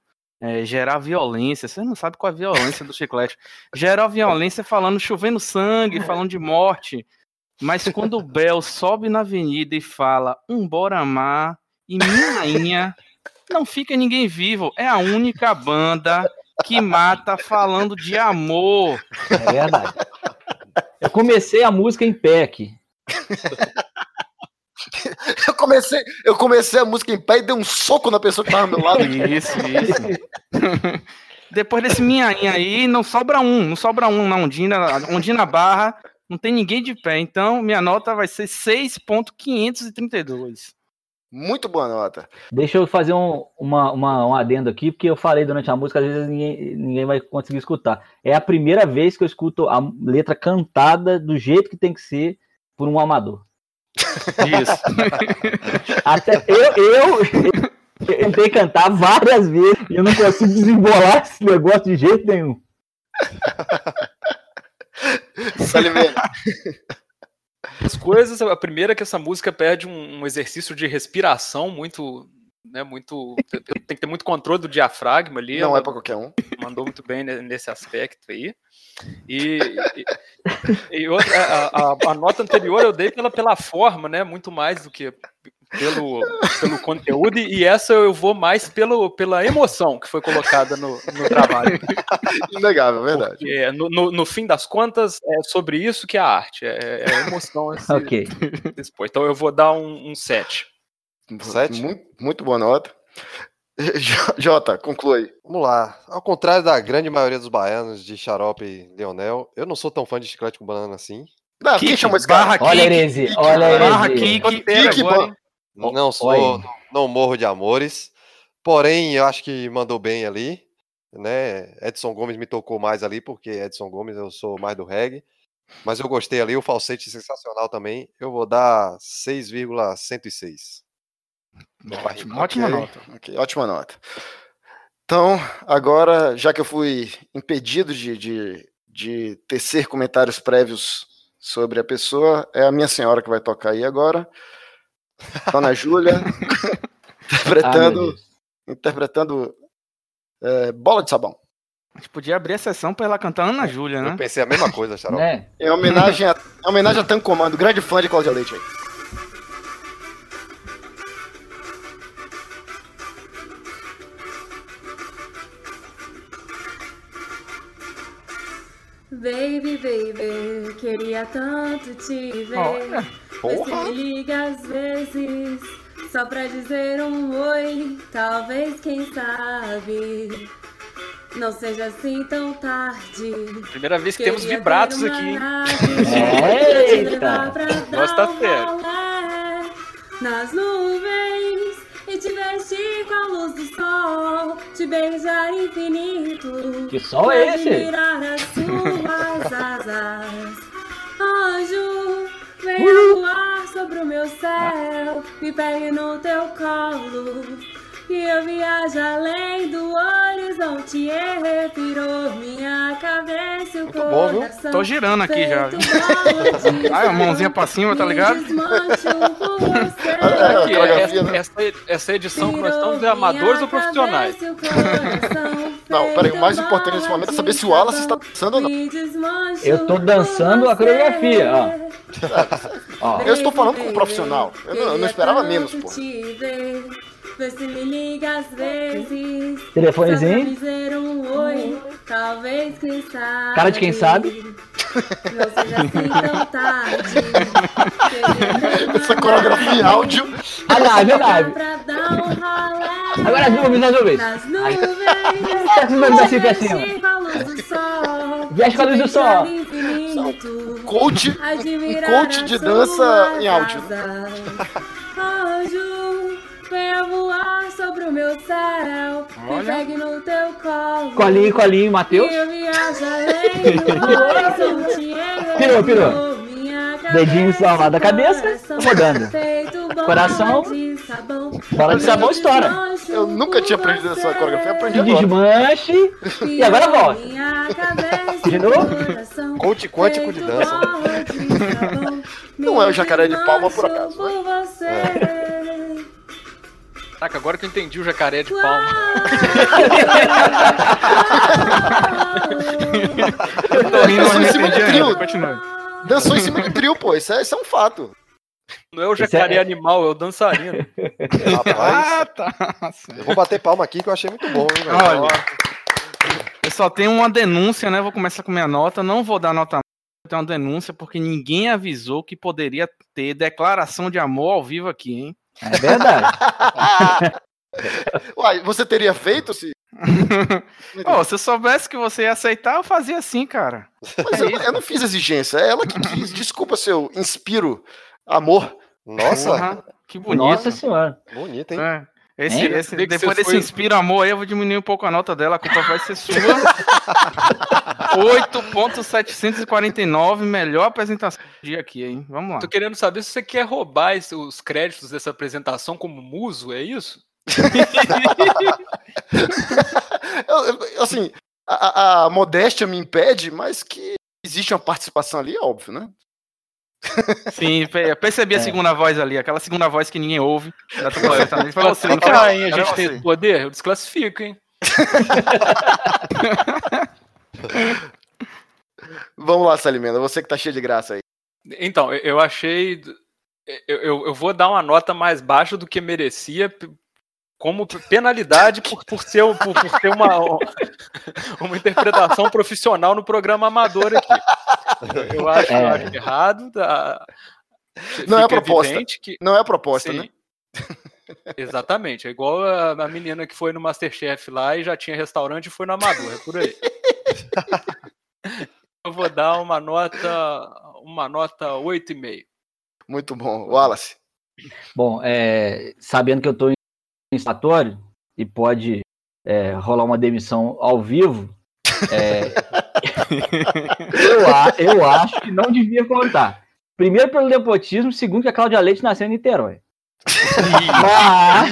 é, gerar violência. Você não sabe qual é a violência do chiclete. Gerar violência falando chovendo sangue, falando de morte. Mas quando o Bel sobe na avenida e fala um amar e minha não fica ninguém vivo. É a única banda que mata falando de amor. É verdade. Eu comecei a música em aqui. Eu comecei, eu comecei a música em pé e dei um soco na pessoa que tava ao meu lado. aqui. [laughs] Isso, isso. [laughs] Depois desse minhainha aí, não sobra um, não sobra um na Ondina, Ondina Barra, não tem ninguém de pé. Então, minha nota vai ser 6.532. Muito boa nota. Deixa eu fazer um, uma, uma, um adendo aqui, porque eu falei durante a música, às vezes ninguém, ninguém vai conseguir escutar. É a primeira vez que eu escuto a letra cantada do jeito que tem que ser por um amador. Isso. [laughs] Até eu, eu, eu tentei cantar várias vezes e eu não consigo desembolar esse negócio de jeito nenhum. Salimene. As coisas, a primeira é que essa música perde um, um exercício de respiração muito, né, muito, tem que ter muito controle do diafragma ali. Não é pra qualquer um. Mandou muito bem ne- nesse aspecto aí. E, e, e outra, a, a- a nota anterior eu dei pela, pela forma, né, muito mais do que pelo, pelo conteúdo, e essa eu vou mais pelo, pela emoção que foi colocada no, no trabalho. Inegável, é verdade. Porque, no, no, no fim das contas, é sobre isso que é a arte, é, é a emoção. Esse, [laughs] Ok. esse. Então eu vou dar um, um 7. Sete? Muito, muito boa nota. [laughs] Jota, conclui. Vamos lá. Ao contrário da grande maioria dos baianos de Xarope e Leonel, eu não sou tão fã de chiclete com banana assim. Não, quem chamou esse cara? barra Olha a heresia, olha a heresia. Não sou, olha não morro de amores. Porém, eu acho que mandou bem ali, né? Edson Gomes me tocou mais ali, porque Edson Gomes eu sou mais do reggae. Mas eu gostei ali, o falsete sensacional também. Eu vou dar 6,106. Ótimo, ótima Ok, nota. ok, ótima nota. Então, agora, já que eu fui impedido de, de, de tecer comentários prévios sobre a pessoa, é a minha senhora que vai tocar aí agora. Dona Júlia, [laughs] Ah, interpretando, Deus. interpretando é, Bola de Sabão. A gente podia abrir a sessão pra ela cantar Ana Júlia, Eu né? pensei a mesma coisa, Xarope. Né? Em homenagem a, em homenagem a Tanco Comando, grande fã de Cláudia Leite aí. Baby, baby, queria tanto te ver. Olha, Mas porra. você me liga às vezes, só pra dizer um oi. Talvez, quem sabe, não seja assim tão tarde. Primeira vez que Queria temos vibratos aqui, hein? nave [laughs] Eita. levar pra Negócio dar tá um sério. rolê Nas nuvens e te vestir com a luz do sol. te beijar infinito. Que som é esse? Admirar as suas asas. Anjo, venha voar sobre o meu céu, me pegue no teu colo. E eu viajo além do horizonte e refiro minha cabeça e o bom, viu? coração. Tô girando aqui já, Ai, a mãozinha pra cima, tá ligado? [laughs] Aqui, coreografia, essa, essa, edição que nós estamos é amadores ou profissionais? [laughs] Não, peraí, o mais importante nesse momento é saber se o Wallace está dançando ou não. Eu tô dançando a coreografia, ó. Ó. [laughs] Eu estou falando como profissional. Eu não, eu não esperava menos, pô. Vê se me liga às vezes. Telefonezinho. Só dizer um oi, talvez quem sabe. Cara de quem sabe. Não seja assim tão tarde. [laughs] Essa coreografia em áudio. Ah, não, é verdade. Pra dar um ralé. Agora as nuvens, as nuvens. Nas nuvens. As nuvens assim pra cima. Veste com a luz do sol. Veste com a luz do sol. Beijar infinito. Coach, um Admirar coach de dança em áudio. asas. Anjo, venha voar sobre o meu céu. Me Olha. pegue no teu colo. Colinho, colinho, Matheus. Eu horizonte Pirou, pirou. Dedinho ao lado da cabeça, rodando. Coração. de sabão. Bola de sabão estoura. Eu nunca tinha aprendido essa coreografia, eu aprendi agora. desmanche. E agora volta. Minha cabeça De novo? Coach quântico de dança. Não é o jacaré de palma por acaso. Por você. Caraca, agora que eu entendi o jacaré de palma. [laughs] Eu tô rindo, mas Dançou em cima de trio. ainda. Continue. Dançou em cima de trio, pô. Isso é, isso é um fato. Não é o jacaré é- animal, é o dançarino. Rapaz, Ah, tá. eu vou bater palma aqui que eu achei muito bom, hein, velho? Olha, eu só tenho uma denúncia, né? Vou começar com minha nota. Não vou dar nota. Tenho uma denúncia porque ninguém avisou que poderia ter declaração de amor ao vivo aqui, hein? É verdade. [laughs] Uai, você teria feito se. Ô, se eu soubesse que você ia aceitar, eu fazia assim, cara. Mas eu, eu não fiz exigência, é ela que quis. Desculpa se eu inspiro amor. Nossa, Porra, que bonito. Nossa senhora. bonito, hein? É. Esse, Hein? esse- Vê que depois desse foi- inspira amor aí, eu vou diminuir um pouco a nota dela, a culpa vai ser sua. [laughs] 8.749, melhor apresentação do dia aqui, hein? Vamos lá. Tô querendo saber se você quer roubar esse- os créditos dessa apresentação como muso, é isso? [laughs] Eu- eu- assim, a, a- a modéstia me impede, mas que existe uma participação ali, é óbvio, né? Sim, percebi a É. segunda voz ali, aquela segunda voz que ninguém ouve. Tô conversando, foi você, não? Classificar, hein? A gente você. tem esse poder? Eu desclassifico, hein? [laughs] Vamos lá, Salimena, você que tá cheio de graça aí. Então, eu- achei. Eu, eu, eu vou dar uma nota mais baixa do que merecia, como penalidade por, por ser, por, por ter uma, uma interpretação profissional no programa amador aqui. Eu acho, eu É. acho errado. tá? Não é proposta. que- Não é a proposta, Sim. né? [laughs] Exatamente. É igual a, a menina que foi no Masterchef lá e já tinha restaurante e foi no Amador. É por aí. [laughs] Eu vou dar uma nota. Uma nota 8,5. Muito bom. Wallace. Bom, é, sabendo que eu tô em instatório e pode é, rolar uma demissão ao vivo, é, [laughs] eu, a- eu acho que não devia contar. Primeiro pelo nepotismo, segundo que a Cláudia Leite nasceu em Niterói. Mas,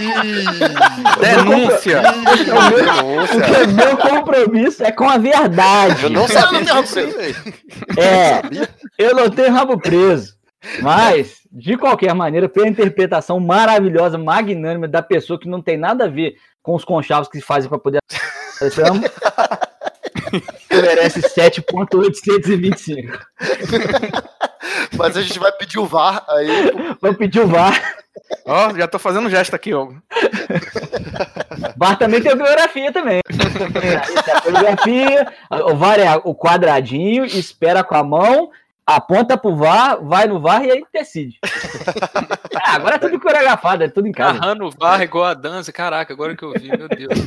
Denúncia! o meu, porque meu compromisso é com a verdade. Eu não sabia não tenho disso? É, eu não tenho rabo preso. Mas, de qualquer maneira, pela interpretação maravilhosa, magnânima da pessoa que não tem nada a ver com os conchavos que se fazem para poder. [laughs] Merece 7,825. [laughs] Mas a gente vai pedir o VAR aí. Vou pedir o VAR. Ó, já tô fazendo gesto aqui, ó. VAR também tem a coreografia também. Tem a coreografia, o VAR é o quadradinho, espera com a mão, aponta pro VAR, vai no VAR e aí decide. Ah, agora é tudo coreografado, é tudo em casa. Narrando o VAR igual a dança. Caraca, agora que eu vi, meu Deus.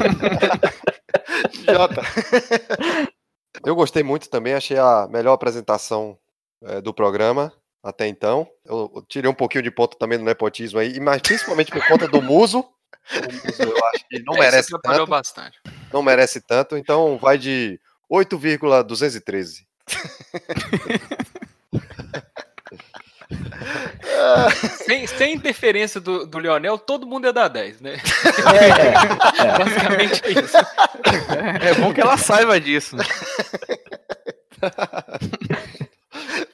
[laughs] Jota. Eu gostei muito também, achei a melhor apresentação eh, do programa até então. Eu, eu tirei um pouquinho de ponto também do nepotismo aí, mas principalmente por conta do [laughs] muso. Eu acho que não É, merece Você atrapalhou tanto. bastante. Não merece tanto, então vai de 8,213. [laughs] Sem, sem interferência do, do Lionel, todo mundo ia dar 10, né? [laughs] É, Basicamente é isso. É bom que ela saiba disso. [laughs]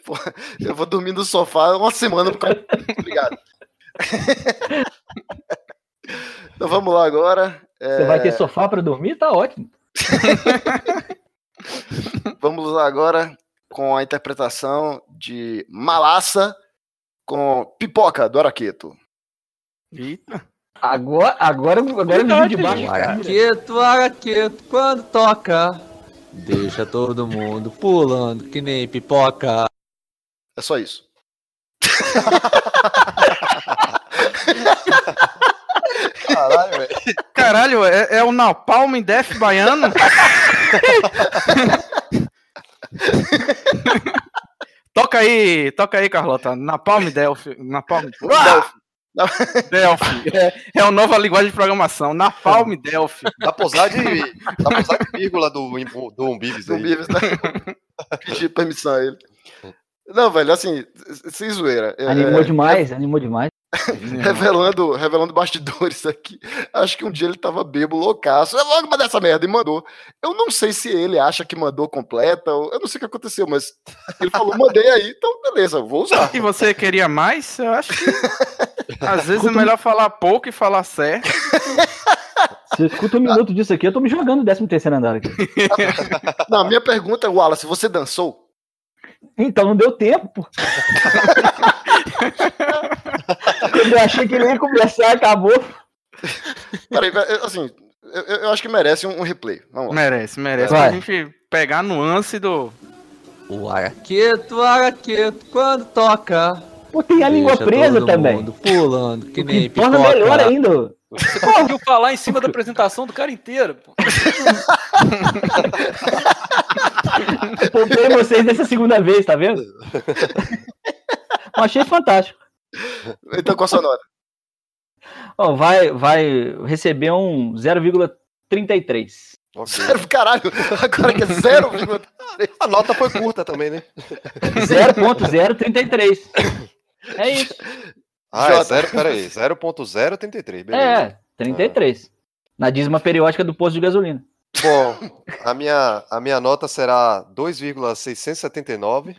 Pô, eu vou dormir no sofá uma semana por causa. Obrigado. [laughs] então vamos lá agora. Você vai ter É, sofá pra dormir? Tá ótimo. Vamos lá agora com a interpretação de Malassa com Pipoca do Araqueto. Eita. Agora, agora, agora eu vi de baixo. Araqueto, araqueto, quando toca, deixa todo mundo pulando que nem pipoca. É só isso. Caralho, velho. Caralho, é, é o Napalm Def baiano? [laughs] toca aí, toca aí, Carlota. Napalm Delphi. Napalm [laughs] Delphi. Delphi. É, é a nova linguagem de programação. Napalm Delphi. Dá pra usar de, dá pra usar de vírgula do, do Umbibis Do né? [laughs] Pedir permissão a ele. Não, velho, assim, sem zoeira. é, Animou demais, animou demais. [laughs] revelando, revelando bastidores aqui. Acho que um dia ele tava bebo, loucaço. Eu vou mandar essa merda e mandou. Eu não sei se ele acha que mandou completa, ou- eu não sei o que aconteceu, mas ele falou, mandei aí, então beleza, vou usar. E você queria mais? Eu acho que às vezes é melhor falar pouco e falar certo. Se eu escuto um minuto disso aqui, eu tô me jogando no 13 terceiro andar aqui. [laughs] Não, a minha pergunta é, Wallace, você dançou? Então não deu tempo, pô. Quando [laughs] eu achei que ele ia começar, acabou. Peraí, assim, eu, eu acho que merece um, replay. Vamos lá. Merece, merece. Vai. Pra gente pegar a nuance do. O araqueto, araqueto, quando toca, Pô, tem a língua presa todo também. mundo pulando que nem que torna pipoca. melhor ainda. Você conseguiu falar em cima da apresentação do cara inteiro. Pô. [laughs] Poupei vocês dessa segunda vez, tá vendo? [laughs] Achei fantástico. Então, qual a sua nota? Ó, vai, vai receber um 0,33. Zero, caralho, agora que é 0,3. A nota foi curta também, né? 0,033. É isso. Ah, é zero, peraí, 0.033, beleza. É, 33. Na dízima periódica do posto de gasolina. Bom, a minha, a minha nota será 2,679,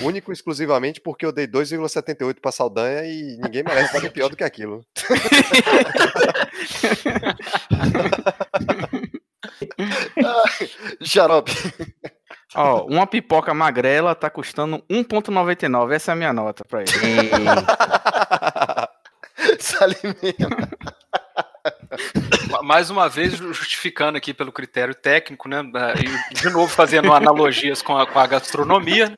único e exclusivamente porque eu dei 2,78 pra Saldanha e ninguém merece fazer pior do que aquilo. [laughs] Xarope. Ó, uma pipoca magrela tá custando 1,99. Essa é a minha nota pra ele. Salimena. [laughs] Ma- [laughs] Mais uma vez, ju- justificando aqui pelo critério técnico, né? da- E de novo fazendo analogias com a, com a gastronomia,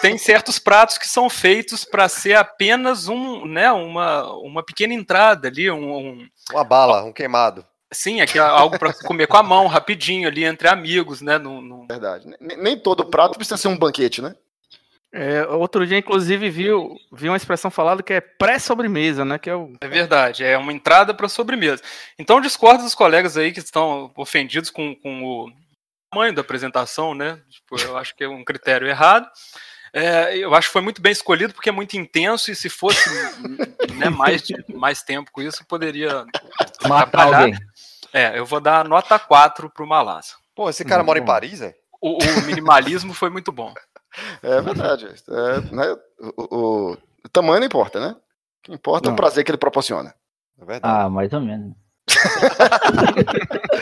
tem certos pratos que são feitos para ser apenas um, né, uma, uma pequena entrada ali, um, um- Uma bala, um queimado. sim, aqui, algo para comer com a mão, rapidinho ali entre amigos, né? num- num- Verdade. Nem, nem todo prato precisa ser um banquete, né? É, outro dia, inclusive, viu, vi uma expressão falada que é pré-sobremesa, né? Que é o. É verdade, é uma entrada para sobremesa. Então discordo dos colegas aí que estão ofendidos com, com o tamanho da apresentação, né? Tipo, eu acho que é um critério errado. É, eu acho que foi muito bem escolhido porque é muito intenso e se fosse [laughs] né, mais, mais tempo com isso, poderia Matar atrapalhar. alguém. É, eu vou dar nota 4 pro Malassa. Pô, esse cara mora em Paris, é? O, o minimalismo foi muito bom. É verdade. É, né, o, o- o tamanho não importa, né? O que importa é o Não. prazer que ele proporciona. É. Ah, mais ou menos. [laughs]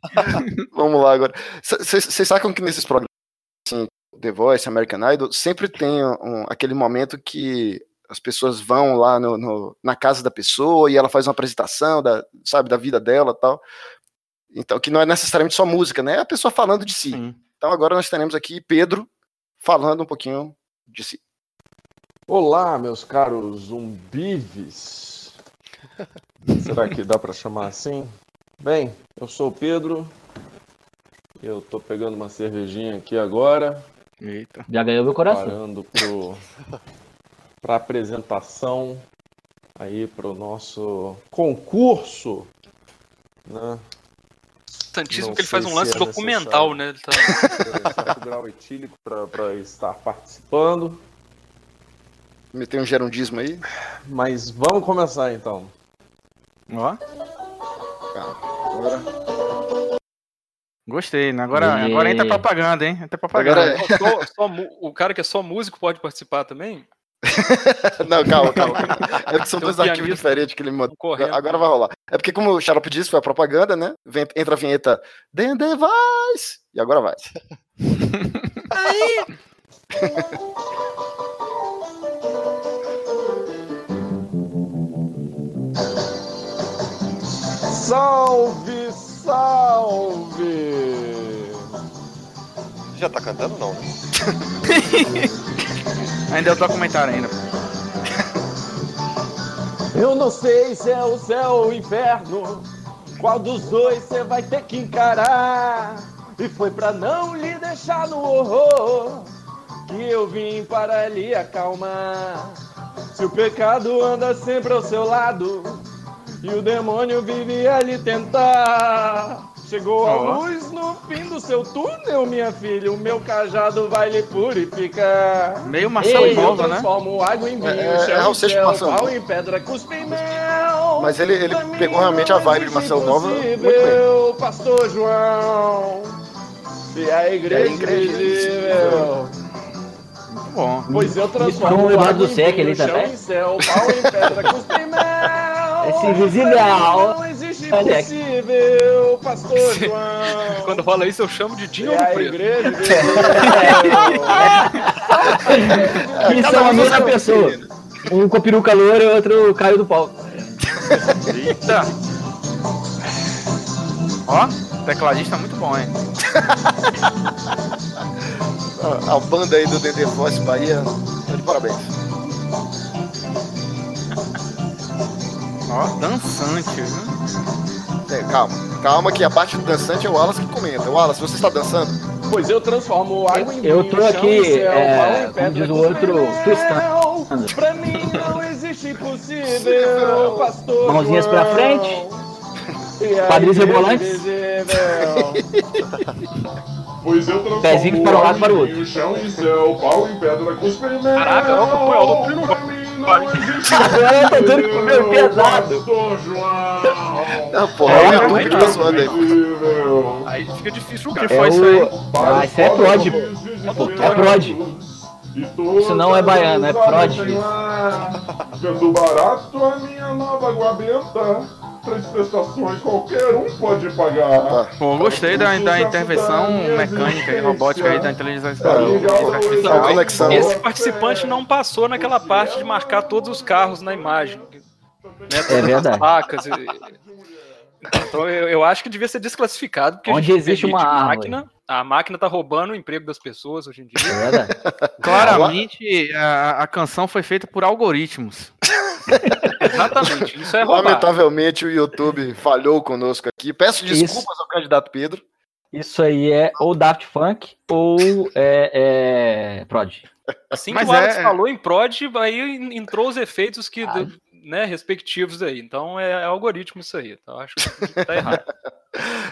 [laughs] Vamos lá agora. Vocês sacam que nesses programas, assim, The Voice, American Idol, sempre tem um- aquele momento que as pessoas vão lá no- no- na casa da pessoa e ela faz uma apresentação da, sabe, da vida dela e tal. Então, que não é necessariamente só música, né? É a pessoa falando de si. Então agora nós teremos aqui Pedro falando um pouquinho de si. Olá, meus caros zumbives. [laughs] Será que dá pra chamar assim? Bem, eu sou o Pedro. Eu tô pegando uma cervejinha aqui agora. Eita. Já ganhou meu coração. Parando pro, [laughs] pra apresentação aí pro nosso concurso, né? Não que ele faz um lance é documental, né? Ele tá- Estar com grau etílico para estar participando. Meter um gerundismo aí. Mas vamos começar então. Ó. Agora. Gostei, né? Agora, E- agora entra propaganda, hein? Entra propaganda. Agora é- Só- só o cara que é só músico pode participar também? [laughs] Não, calma, calma. É porque são Tem um dois arquivos diferentes que ele mandou. correndo. Agora vai rolar. É porque, como o Xarope disse, foi a propaganda, né? Vem- entra a vinheta The Device! E agora vai. [laughs] Aí, Salve, salve! Já tá cantando não, né? [laughs] Ainda é o documentário ainda. Eu não sei se é o céu ou o inferno. Qual dos dois você vai ter que encarar? E foi pra não lhe deixar no horror que eu vim para lhe acalmar. Se o pecado anda sempre ao seu lado e o demônio vive a lhe tentar. Chegou a luz no fim do seu túnel, minha filha. O meu cajado vai lhe purificar. Meio Marcelo Ei, eu Nova, né? transformo água em vinho, É, é, chão em Seixas céu, Marcelo pau em pedra, cuspe em mel. Mas ele, ele pegou realmente a vibe de Marcelo Nova muito bem. pastor João. E a igreja, a igreja invisível. Muito bom. Pois eu transformo lembrar água do em vinho, ali chão também? em céu, pau em pedra, cuspe em [laughs] mel. Esse invisível. Impossível, pastor João. Quando rola isso, eu chamo de Dinho a Preto. igreja Que são a mesma pessoa. Um com peruca loura e outro caiu do pau. Eita! Ó, tecladista muito bom, hein? A, [laughs] a banda aí do DD Voice Bahia, de parabéns. Ó, dançante, viu? É, calma, calma que a parte do dançante é o Wallace que comenta. Wallace, você está dançando? Pois eu transformo água em Eu tô chão aqui, céu, é, como diz o outro, twistando. Pra mim não existe impossível, pastor Mãozinhas pra frente. Quadris rebolantes. invisível. Pois eu transformo Pezinho para um lado e para o outro. água em chão em céu, pau em pedra, cuspe em mel. Caraca, eu apoio o Primo. Agora eu tô tudo comendo pesado. Pastor João. Não, porra, É, é o YouTube que tá zoando aí. Aí fica difícil, O que cara. foi É isso aí? o. Ah, isso é prod. É prod. Isso não é baiano, é prod. Vendo barato a minha nova guabenta. Três prestações qualquer um pode pagar. Pô, eu gostei da, da intervenção mecânica e robótica aí da inteligência É, a artificial. conexão. Esse participante não passou naquela parte de marcar todos os carros na imagem. Né, todas as verdade. placas e- Então eu, eu acho que devia ser desclassificado. Porque a Onde existe uma árvore. máquina, A máquina tá roubando o emprego das pessoas hoje em dia. É verdade. [laughs] Claramente, a, a canção foi feita por algoritmos. [laughs] Exatamente, isso é roubado. Lamentavelmente o YouTube falhou conosco aqui. Peço desculpas ao candidato Pedro. Isso aí é ou Daft Punk ou é, é Prod. Assim Mas que o Alex é- falou em prod, aí entrou os efeitos que, do- né, respectivos aí. Então é, é algoritmo isso aí. Então acho que tá [laughs] errado.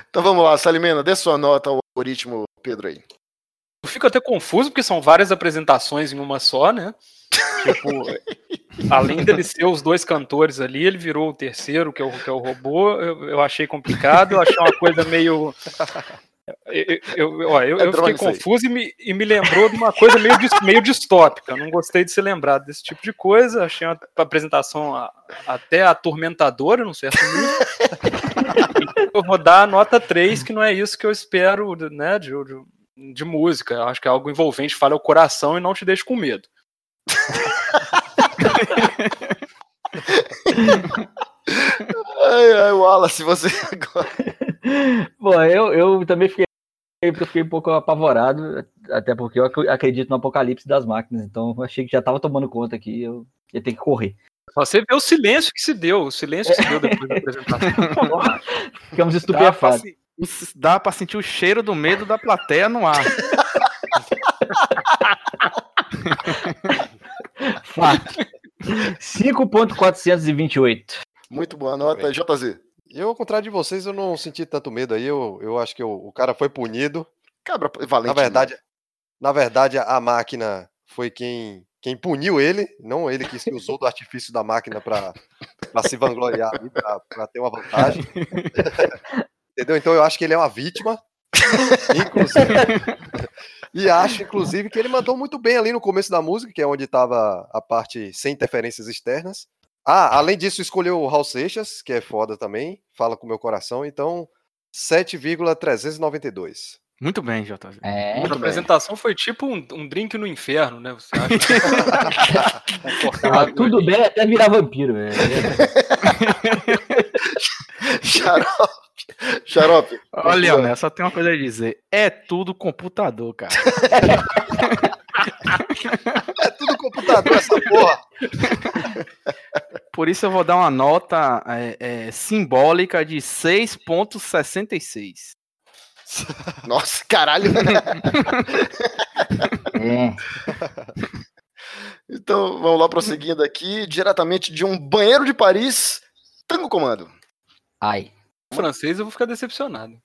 Então vamos lá, Salimena, dê sua nota ao algoritmo, Pedro aí. Eu fico até confuso, porque são várias apresentações em uma só, né? Tipo, [laughs] além dele ser os dois cantores ali, ele virou o terceiro, que é o, que é o robô. Eu, eu achei complicado, eu achei uma coisa meio. Eu, eu, eu, É eu fiquei confuso e me, e me lembrou de uma coisa meio, meio distópica. Não gostei de ser lembrado desse tipo de coisa. Achei uma apresentação a- até atormentadora, num certo nível. eu vou dar a nota 3, que não é isso que eu espero né, de, de, de música. Eu acho que é algo envolvente, fala o coração e não te deixa com medo. [laughs] Ai, ai, Wallace, você [laughs] agora. Bom, eu, eu também fiquei, eu fiquei um pouco apavorado, até porque eu ac- acredito no apocalipse das máquinas, então eu achei que já estava tomando conta aqui, eu ia ter que correr. Você vê o silêncio que se deu, o silêncio que se deu depois da [laughs] apresentação. Ficamos estupefatos. se- dá pra sentir o cheiro do medo da plateia no ar. [laughs] Fato. 5.428. Muito boa nota, JZ. Eu, ao contrário de vocês, eu não senti tanto medo aí. Eu, eu acho que o, o cara foi punido. Cabra valente. Na verdade, na verdade, a máquina foi quem, quem puniu ele, não ele que se usou do artifício da máquina para se vangloriar, para ter uma vantagem. [laughs] Entendeu? Então eu acho que ele é uma vítima. Inclusive. e acho, inclusive, que ele mandou muito bem ali no começo da música, que é onde estava a parte sem interferências externas. Ah, além disso, escolheu o Raul Seixas, que é foda também, fala com o meu coração, então 7,392. Muito bem, JV. É, A apresentação foi tipo um, um drink no inferno, né? Você acha? Ah, tudo bem até virar vampiro. né? [laughs] Xarope. Xarope. Olha, né? Só tem uma coisa a dizer. É tudo computador, cara. É [laughs] computador essa porra. Por isso eu vou dar uma nota é, é, simbólica de 6.66. Nossa, caralho. É. Então, vamos lá, prosseguindo aqui, diretamente de um banheiro de Paris, Tango Comando. Ai. francês eu vou ficar decepcionado.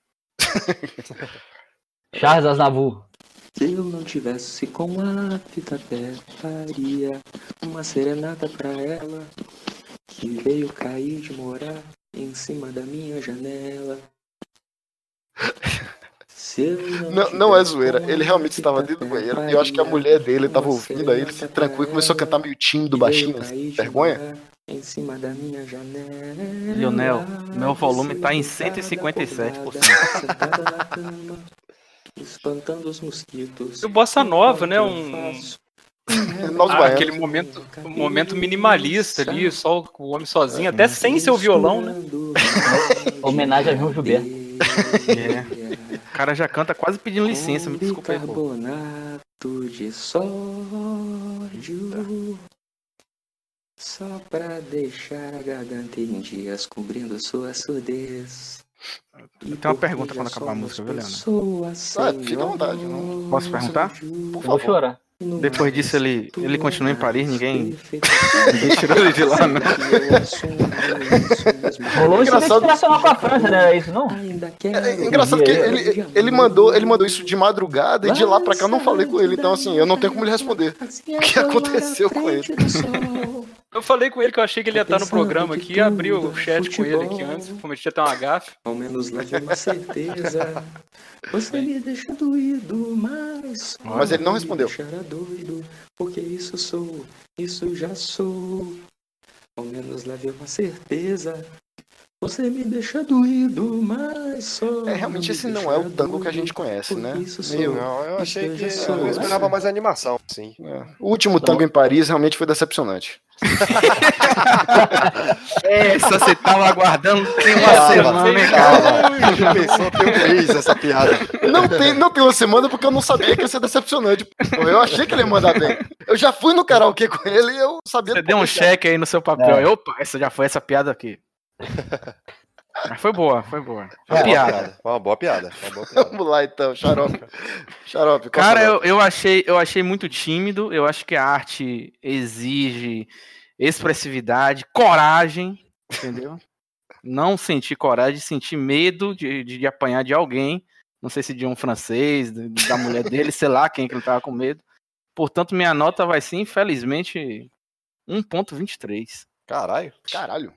Charles Aznavour. Se eu não tivesse com a fita até faria uma serenata pra ela que veio cair de morar em cima da minha janela. Se eu Não, [laughs] não é zoeira, ele realmente estava dentro do banheiro e eu acho que a mulher dele estava ouvindo aí, ele se trancou e começou a cantar meio tímido, baixinho, assim, vergonha. em cima da minha janela. Lionel, meu volume tá em 157%. Espantando os mosquitos. E o Bossa Nova, né? Um, [laughs] ah, aquele momento, um momento minimalista ali, só o homem sozinho, até sem seu violão, né? [laughs] Homenagem a João Gilberto. É. O cara já canta quase pedindo licença, me desculpa aí, pô. Bicarbonato de sódio. Só pra deixar a garganta em dias cobrindo sua surdez. Tenho uma pergunta quando acabar a música, viu? Pessoas Ah, fica à vontade. Não... Posso perguntar? Por Eu vou favor. chorar. Depois disso ele, ele continua em Paris, ninguém, [laughs] ninguém tirou ele de lá, não. Rolou um Engraçado- internacional com a França, né? Era isso, não? É engraçado que ele, ele, mandou, ele mandou isso de madrugada e de lá pra cá eu não falei com ele, então assim, eu não tenho como lhe responder. O que aconteceu com ele? Eu falei com ele que eu achei que ele ia estar no programa aqui, abri o chat com ele aqui antes, cometi até uma gafe. Ao menos leve uma certeza. Você me deixa doído, mas. Mas ele não me respondeu. deixará doido, porque isso sou, isso já sou. Ao menos leve uma certeza. Você me deixa doído, mas só. É, realmente esse não é o tango que a gente conhece, né? Meio- Não, eu achei que sou. eu esperava mais animação, sim. é. O último tango em Paris realmente foi decepcionante. [laughs] Essa você tava aguardando [laughs] tem uma Calma, semana, hein, cara? calma. Já pensou tem um mês essa piada. Não tem, não tem uma semana porque eu não sabia que ia ser decepcionante. Pô, eu achei que ele ia mandar bem. Eu já fui no karaokê com ele e eu sabia. Você deu um cheque aí no seu papel. É. Opa, essa já foi essa piada aqui. Mas foi boa, foi boa. Foi Uma boa piada. Uma boa piada. Uma boa piada. [laughs] Vamos lá então, xarope. Xarope, Cara, eu, eu, achei, eu achei muito tímido. Eu acho que a arte exige expressividade, coragem, entendeu? Não sentir coragem, sentir medo de, de, de apanhar de alguém. Não sei se de um francês, de- da mulher dele, sei lá quem que ele tava com medo. Portanto, minha nota vai ser, infelizmente, 1.23. Caralho. Caralho.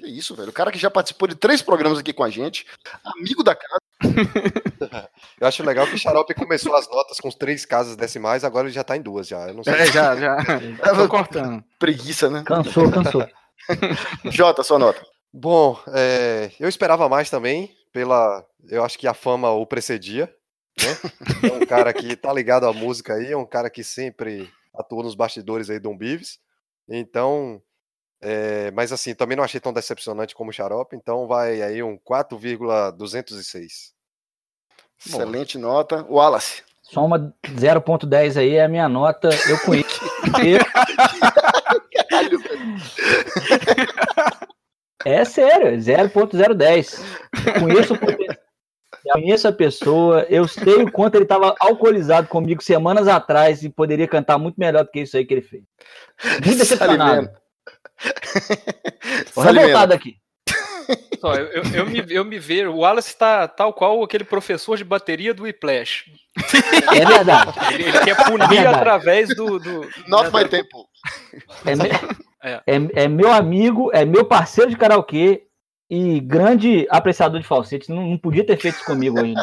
Que isso, velho. O cara que já participou de três programas aqui com a gente, amigo da casa. [laughs] Eu acho legal que o Xarope começou as notas com três casas decimais, agora ele já tá em duas já. Eu não sei. É, já, já. [laughs] Tô cortando. Preguiça, né? Cansou, cansou. [laughs] Jota, sua nota. Bom, é, eu esperava mais também, pela. Eu acho que a fama o precedia, né? É um cara que tá ligado à música aí, é um cara que sempre atuou nos bastidores aí do Umbives. Então. É, mas assim, também não achei tão decepcionante como o Xarope, então vai aí um 4,206. Excelente nota. Wallace. Só uma 0.10 aí é a minha nota. Eu conheço. [laughs] É sério, 0.010. Conheço, o poten- conheço a pessoa, eu sei o quanto ele estava alcoolizado comigo semanas atrás e poderia cantar muito melhor do que isso aí que ele fez. Muito decepcionado. Tô revoltado aqui. Só, eu, eu, eu me, eu me vejo. O Wallace tá tal qual aquele professor de bateria do Whiplash. É verdade. Ele, ele quer punir É através do. do Not né, my da- tempo. É, me- [laughs] É. é- é meu amigo, é meu parceiro de karaokê e grande apreciador de falsete. Não, não podia ter feito isso comigo hoje.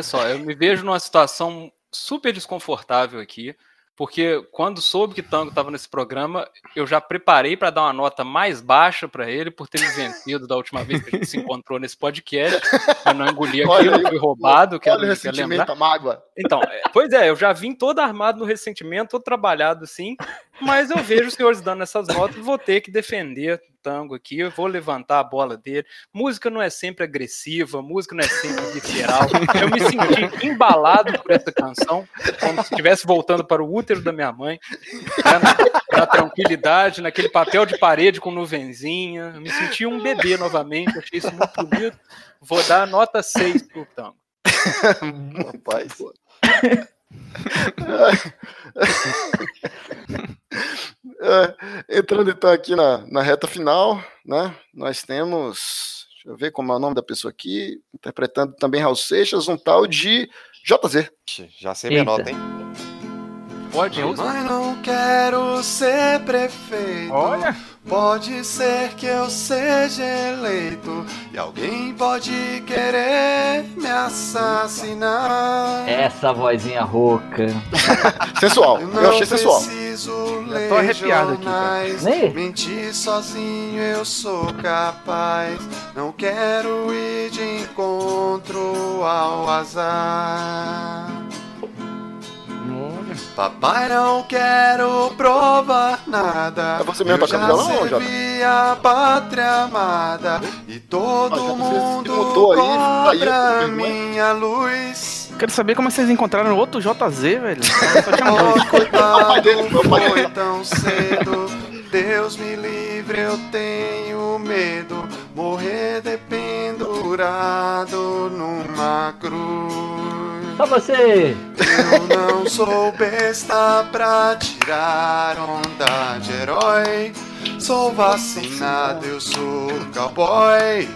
Só, eu me vejo numa situação super desconfortável aqui, porque quando soube que Tango estava nesse programa, eu já preparei para dar uma nota mais baixa para ele por ter me vencido da última vez que a gente se encontrou nesse podcast. [laughs] Eu não engoli aquilo, fui roubado, quero, Olha o ressentimento, lembrar. a mágoa. Então, é, pois é, eu já vim todo armado no ressentimento, todo trabalhado assim, mas eu vejo os senhores dando essas notas, vou ter que defender o tango aqui, eu vou levantar a bola dele. Música não é sempre agressiva, música não é sempre visceral. Eu me senti embalado por essa canção, como se estivesse voltando para o útero da minha mãe, né, na, na tranquilidade, naquele papel de parede com nuvenzinha. Eu me senti um bebê novamente, achei isso muito bonito. Vou dar nota 6 pro tango. Rapaz. [laughs] [laughs] É, entrando então aqui na, na reta final, né? Nós temos. Deixa eu ver como é o nome da pessoa aqui. Interpretando também Raul Seixas, um tal de JZ. Já sei minha Eita. nota, hein? Pode Mas não quero ser prefeito. Olha. Pode ser que eu seja eleito e alguém pode querer me assassinar. Essa vozinha rouca. [laughs] Sensual, Eu eu não achei sensual. preciso ler tô arrepiado aqui, cara. jornais. Nem? Mentir sozinho eu sou capaz. Não quero ir de encontro ao azar. Papai, não quero provar nada. É você mesmo eu tocando já violão, Jota? servi a pátria amada e todo você mundo mutou aí, aí, cobra minha luz. Quero saber como é vocês encontraram outro JZ, velho. [laughs] Só tinha dois. Oh, coitado, foi tão cedo. Deus me livre, eu tenho medo. Morrer dependurado numa cruz. Só você. Eu não sou besta pra tirar onda de herói. Sou vacinado, eu sou cowboy.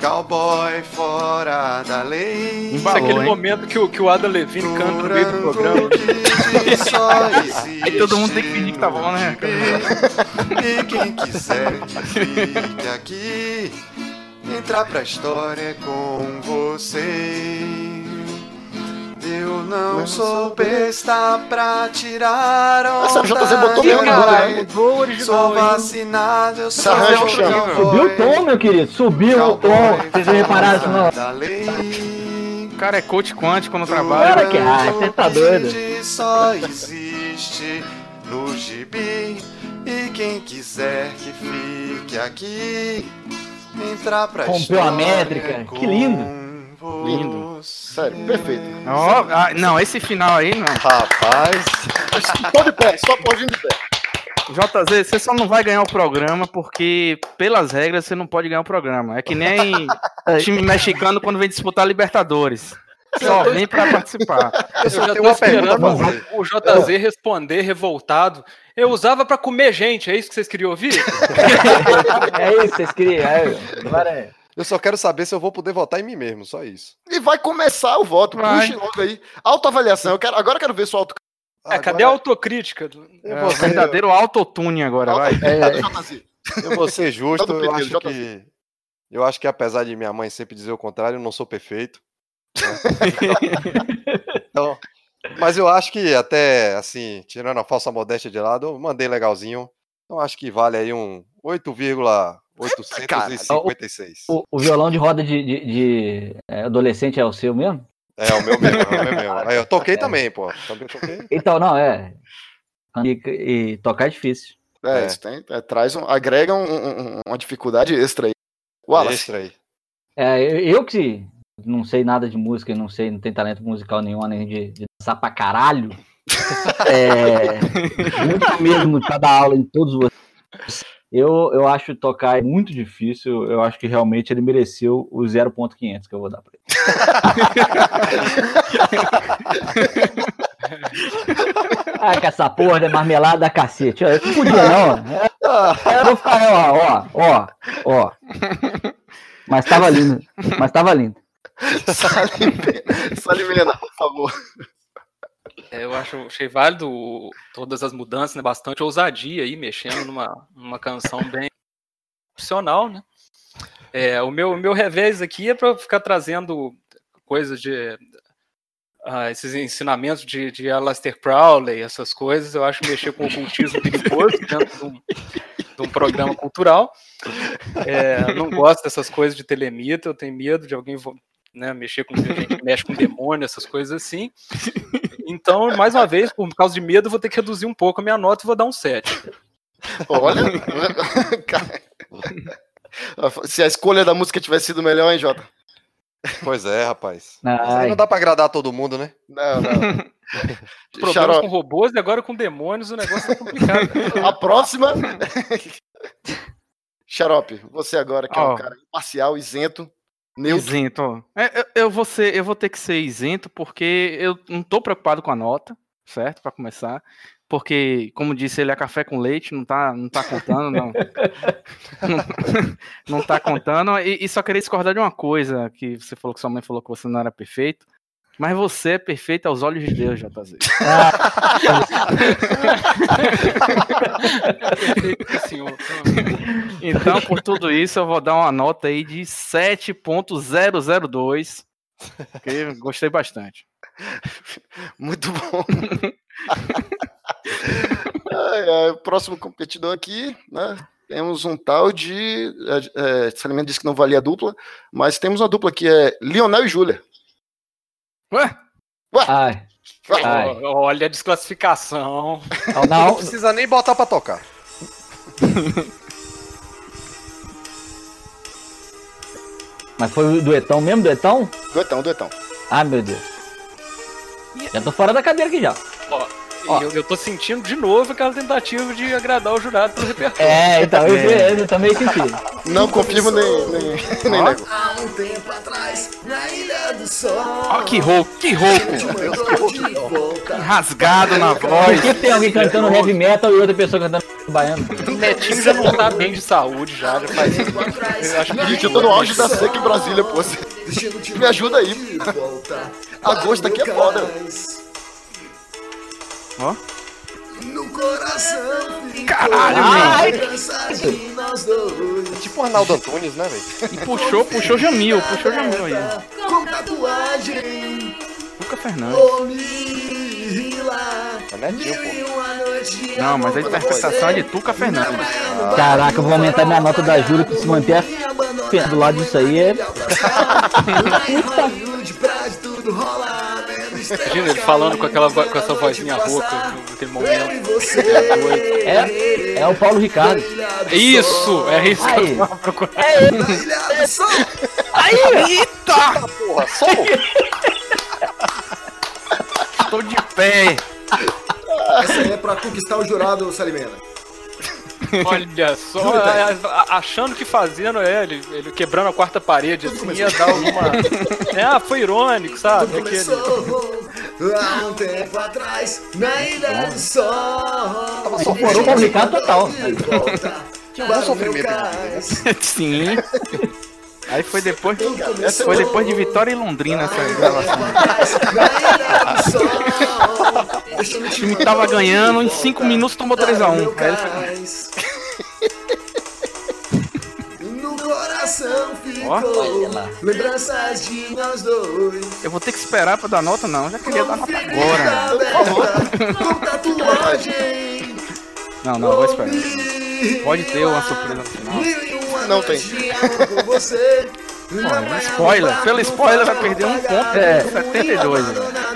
Cowboy fora da lei. Isso é aquele momento que o, que o Adam Levine canta no meio do programa. Aí [laughs] todo mundo tem que fingir que tá bom, né? E quem quiser que fique aqui, entrar pra história com você. Eu não sou besta pra tirar Essa onda JZ botou mesmo, herói. né? O Sou vacinado, eu sou arranjo chama. cowboy. Subiu o tom, meu querido. Subiu o tom. Vocês não repararam isso, não? Da lei. O cara é coach quântico no trabalho. Cara, que ah, você tá doido. Só existe no gibi. E quem quiser que fique aqui, entrar pra Rompeu a métrica. Que lindo. Lindo. Sério, perfeito. Ó, ah, não, esse final aí, não. Rapaz. Tô de pé, só aplaudindo de pé. JZ, você só não vai ganhar o programa porque, pelas regras, você não pode ganhar o programa. É que nem [laughs] time mexicano quando vem disputar Libertadores. Só vem pra participar. Eu já tenho tô esperando o JZ responder revoltado. Eu usava pra comer gente, é isso que vocês queriam ouvir? [laughs] É isso, vocês queriam. É, agora é. Eu só quero saber se eu vou poder votar em mim mesmo, só isso. E vai começar o voto. Vai. Puxe logo aí. Autoavaliação. Eu quero, agora eu quero ver sua auto. É, cadê a autocrítica? É ser, verdadeiro autotune agora, vai. [laughs] É, JZ. eu vou ser justo, eu acho que. Eu acho que apesar de minha mãe sempre dizer o contrário, eu não sou perfeito. [laughs] Então, mas eu acho que até, assim, tirando a falsa modéstia de lado, eu mandei legalzinho. Então acho que vale aí um 8,856. O, o violão de roda de, de- de, é, adolescente é o seu mesmo? É o meu mesmo, é o meu mesmo. Aí eu toquei [laughs] também, pô. Também toquei. Então, não, é. E, e tocar é difícil. É, É. isso tem, é, traz um, agrega um- um- uma dificuldade extra aí. Wallace. Extra aí. É, eu, eu que não sei nada de música, não sei, não tenho talento musical nenhum, nem de, de dançar pra caralho. [laughs] É, muito mesmo pra dar aula em todos vocês. Eu, eu acho tocar muito difícil. Eu acho que realmente ele mereceu o 0.500 que eu vou dar pra ele. [laughs] ah, que essa porra de marmelada da cacete. Eu não podia, não. Eu vou ficar, ó, ó, ó, ó. Mas tava lindo. Mas tava lindo. [laughs] Salimena, Salimena, por favor. É, eu acho, achei válido todas as mudanças, né? Bastante ousadia aí, mexendo numa, numa canção bem profissional, né? É, o meu, o meu revés aqui é para ficar trazendo coisas de. ah, esses ensinamentos de, de Aleister Crowley, essas coisas, eu acho mexer com o ocultismo perigoso dentro de um, de um programa cultural. É, não gosto dessas coisas de telemita, eu tenho medo de alguém né, mexer com gente mexe com demônio, essas coisas assim. Então, mais uma vez, por causa de medo, eu vou ter que reduzir um pouco a minha nota e vou dar um 7. Olha. [laughs] Se a escolha da música tivesse sido melhor, hein, Jota? Pois é, rapaz. Ai. não dá pra agradar todo mundo, né? Não, não. [laughs] Problemas Xarope. com robôs e agora com demônios, o negócio é complicado. [laughs] A próxima. Xarope, você agora, que é um cara imparcial, isento, neutro. Isento. É, eu, eu vou ser, eu vou ter que ser isento porque eu não tô preocupado com a nota, certo? Para começar. Porque, como disse, ele é café com leite, não tá, não tá contando, não. [laughs] não, [laughs] não tá contando. E, e só queria discordar de uma coisa que você falou que sua mãe falou que você não era perfeito. Mas você é perfeito aos olhos de Deus, JZ. Senhor. [laughs] [laughs] Então, por tudo isso, eu vou dar uma nota aí de 7.002. Que gostei bastante. Muito bom. Ai, ai, o próximo competidor aqui, né? Temos um tal de. É, é, Salimento disse que não valia dupla, mas temos uma dupla que é Lionel e Júlia. Ué? Ai. Ai. Ó, Olha a desclassificação. Não, Não não, precisa nem botar pra tocar. [laughs] mas foi o duetão mesmo, duetão? Duetão, duetão. Ah, meu Deus. Já tô fora da cadeira aqui já. Ó, Ó. Eu, eu tô sentindo de novo aquela tentativa de agradar o jurado pelo repertório. É, então eu, eu também senti. Não confirmo nem, nem, nem nego. Há um tempo atrás, na Ilha do Sol. Ó, que rouco, que rouco. [laughs] Que rasgado na voz. Por que tem alguém cantando heavy metal e outra pessoa cantando baiano? [laughs] O Netinho já não tá bem de saúde, já, já faz. Eu acho que Gente, eu tô no auge da seca em Brasília, pô. Me ajuda aí. Agosto aqui é foda. Ó. No coração Caralho, a meu. lembrança de nós dois. É tipo o Arnaldo Antunes, né, velho? E puxou, puxou Jamil, puxou Jamil aí. Com tatuagem, Luca Fernandes. Omila. É pô. Não, mas a interpretação é de Tuca Fernandes. Caraca, eu vou aumentar minha nota da Júlia pra se manter a do lado disso aí. É... Lá tudo estrelas Imagina ele falando com, aquela, com essa vozinha rouca naquele e momento. você. É, é o Paulo Ricardo. Isso! É isso que Aí. eu tava procurando. É ele. Aí, Eita! Porra, só Estou de pé. Essa aí é pra conquistar o jurado, Salimena. Olha só, a- a- achando que fazendo é, ele, ele quebrando a quarta parede, assim, ia dar alguma. É, ah, foi irônico, sabe? Aquele... Começou há um tempo atrás, na Ilha do Sol. Incorporou o Paulo Ricardo total. [laughs] Tinha um sofrimento [laughs] Sim. Aí foi depois, foi depois de Vitória e Londrina essa gravação. O time tava ganhando, em 5 minutos tomou 3x1. [laughs] coração Ó. ficou lembranças de nós dois. Eu vou ter que esperar pra dar nota, não. Eu já queria dar nota agora. Aberta, com tatuagem. Não, não, vou esperar. Pode ter uma surpresa no final. Não tem. Pô, spoiler. Pelo spoiler vai perder um ponto. É. 72. velho.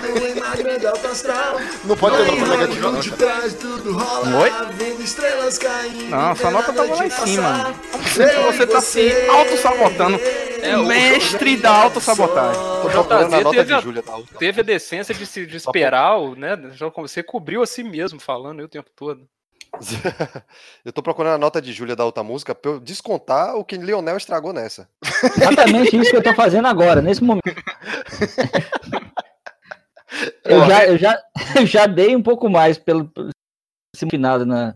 Alto astral. Não pode ter nota negativa, não. Hollywood, trás tudo rola, Oi? vendo estrelas caindo, Não, sua nota tava lá em cima. passar. Você tá se auto-sabotando. É, o- Mestre da auto-sabotagem. O procurando a JZ nota teve de a, Júlia da outra. teve a decência de, se, de esperar, né? Já Você cobriu a si mesmo falando aí o tempo todo. [laughs] Eu tô procurando a nota de Júlia da outra música pra eu descontar o que Lionel estragou nessa. Exatamente isso que eu tô fazendo agora, nesse momento. [laughs] Eu já, eu [laughs] já, eu já dei um pouco mais pelo, pelo finado na,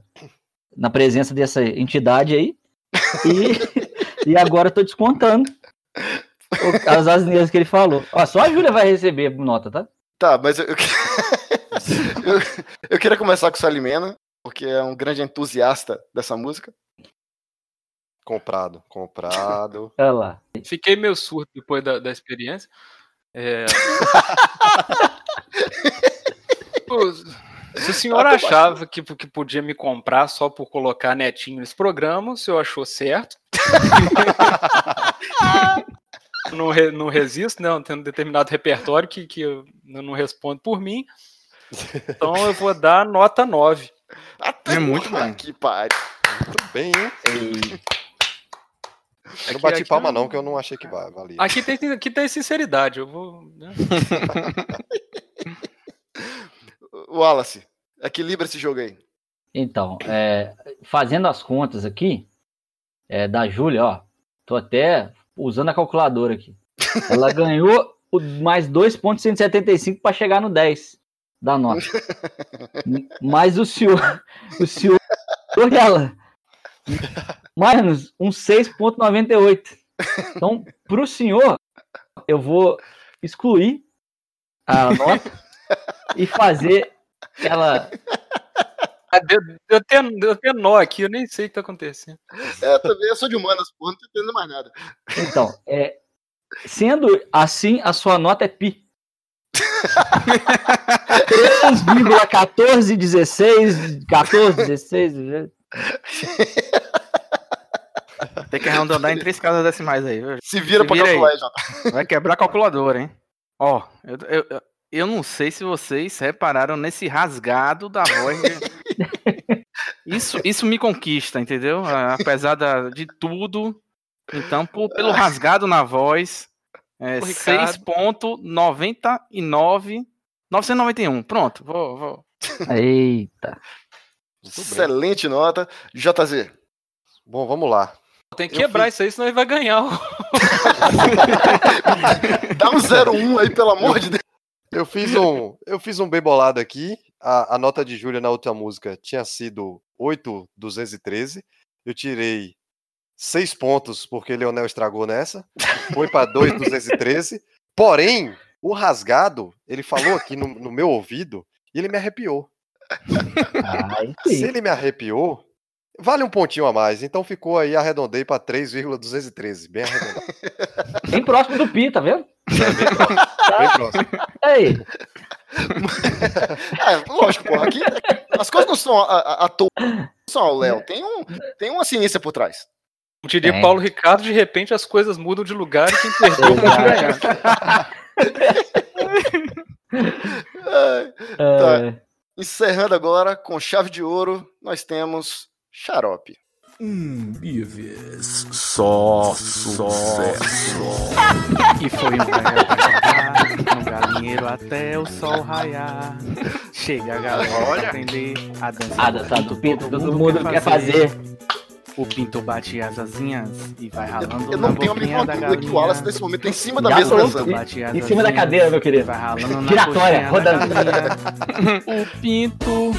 na presença dessa entidade aí. E, [laughs] e agora eu tô descontando o- as asneiras que ele falou. Ó, só a Júlia vai receber nota, tá? Tá, mas eu, eu, [laughs] eu, eu queria começar com o Salimena, porque é um grande entusiasta dessa música. Comprado, comprado. Olha lá. Fiquei meio surdo depois da, da experiência. É... [laughs] Pô, Se o senhor achava que, que podia me comprar só por colocar netinho nesse programa, o senhor achou certo. [laughs] não, re- não resisto, não, tendo determinado repertório que, que eu não respondo por mim. Então eu vou dar nota 9. É muito bem. Que pariu. Muito bem, hein? Eu não bati palma, não, que eu não achei que va- valia. Aqui tem, aqui tem sinceridade. Eu vou. né? [laughs] Wallace, equilibra esse jogo aí. Então, é, fazendo as contas aqui, é, da Júlia, ó, tô até usando a calculadora aqui. Ela ganhou o- mais 2,175 para chegar no 10 da nota. [laughs] Mas o senhor, o senhor, ela, menos um 6,98. Então, pro senhor, eu vou excluir a nota e fazer ela Ah, Deu, deu, até, deu até nó aqui, eu nem sei o que tá acontecendo. É, eu também eu sou de humanas, porra, não tô entendendo mais nada. Então, é, sendo assim, a sua nota é pi. 3,1416, 14, 16. Tem que arredondar em três casas decimais aí. viu? Se vira pra calcular aí, Jota. Vai quebrar a calculadora, hein? Ó, eu, eu, eu- não sei se vocês repararam nesse rasgado da voz. [laughs] Isso, isso me conquista, entendeu? Apesar da- de tudo. Então, por- pelo rasgado na voz, é Ô, Ricardo. 6.99. 991. Pronto, vou, vou. Eita. Excelente nota. JZ. Bom, vamos lá. Tem que quebrar isso aí, senão ele vai ganhar. o- Dá um 01 aí, pelo amor de Deus. Eu fiz um, eu fiz um bem bolado aqui. A, a nota de Júlia na outra música tinha sido 8,213. Eu tirei 6 pontos porque Leonel estragou nessa. Foi para 2,213. Porém, o rasgado, ele falou aqui no, no meu ouvido e ele me arrepiou. Ai, Se ele me arrepiou, vale um pontinho a mais. Então ficou aí, arredondei para 3,213. Bem arredondado. Bem próximo do pi, tá vendo? Bem próximo. Aí. [laughs] É, lógico, porra. Aqui, as coisas não são à- toa. Não são ao Léo. Tem, um, tem uma ciência por trás. Como diria Tem. Paulo Ricardo, de repente as coisas mudam de lugar e quem perdeu [laughs] pode ganhar. [laughs] Ai, É. tá. Encerrando agora com chave de ouro, nós temos Xarope. Hum, Bives, só sucesso. [laughs] E foi um no galinheiro até o sol raiar. Chega a galera pra aprender a dançar. A dançar do pinto, todo mundo quer fazer. O pinto bate as asinhas e vai ralando Eu na não tenho a boquinha da dúvida que o galinha. Wallace nesse momento tá em cima da mesa dançando. Bate as Em cima da cadeira, meu querido. Vai ralando na Giratória, rodando. galinha. [laughs] o pinto,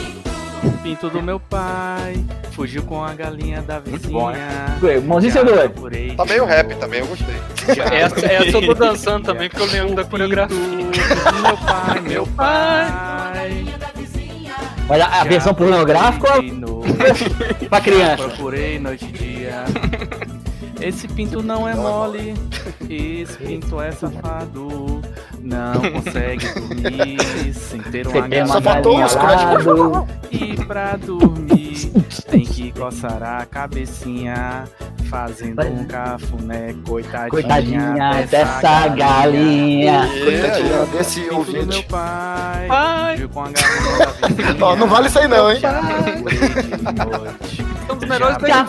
o pinto do meu pai, fugiu com a galinha da vizinha. bom, Mãozinha seu doido. Tá meio rap também, eu gostei. Essa, essa eu tô dançando também, porque eu lembro da coreografia. Meu pai, meu pai. Mas a, a versão pornográfica [laughs] pra criança? Procurei noite e dia. Esse pinto não é mole, esse pinto é safado. Não consegue dormir sem ter uma tem Só galinha faltou galinha os. E pra dormir tem que coçar a cabecinha, fazendo um cafuné, coitadinha, Coitadinha dessa galinha. Coitadinha desse Pinto do meu ouvinte. pai, Pai. com a galinha. Ó, não vale isso aí não, hein? São os melhores da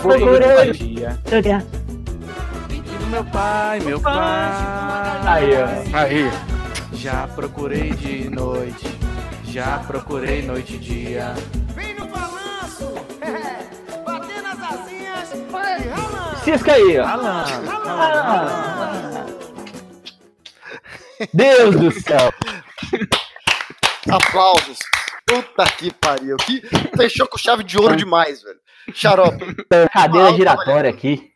do meu pai, meu pai. Aí, ó. Aí. Já procurei de noite. Já procurei noite e dia. Vem no balanço, [laughs] é, bater nas asinhas, vai ralando. Cisca aí, ó. Deus do céu. Aplausos. Puta que pariu. Que fechou com chave de ouro demais, velho. Xarope. Cadeira giratória aqui.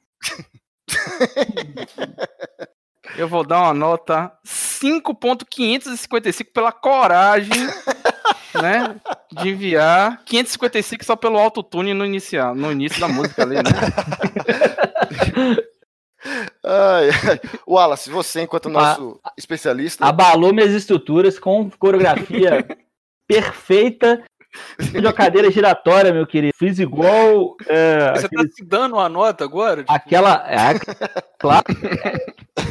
[laughs] Eu vou dar uma nota 5.555 pela coragem, [laughs] né, de enviar 555 só pelo autotune no inicial, no início da música ali, né? [laughs] Ai, ai. Wallace, você, enquanto nosso especialista. Abalou minhas estruturas com coreografia [laughs] perfeita de uma cadeira giratória, meu querido. Fiz igual. é, Você aquele- tá se dando uma nota agora? Tipo, Aquela. É, claro.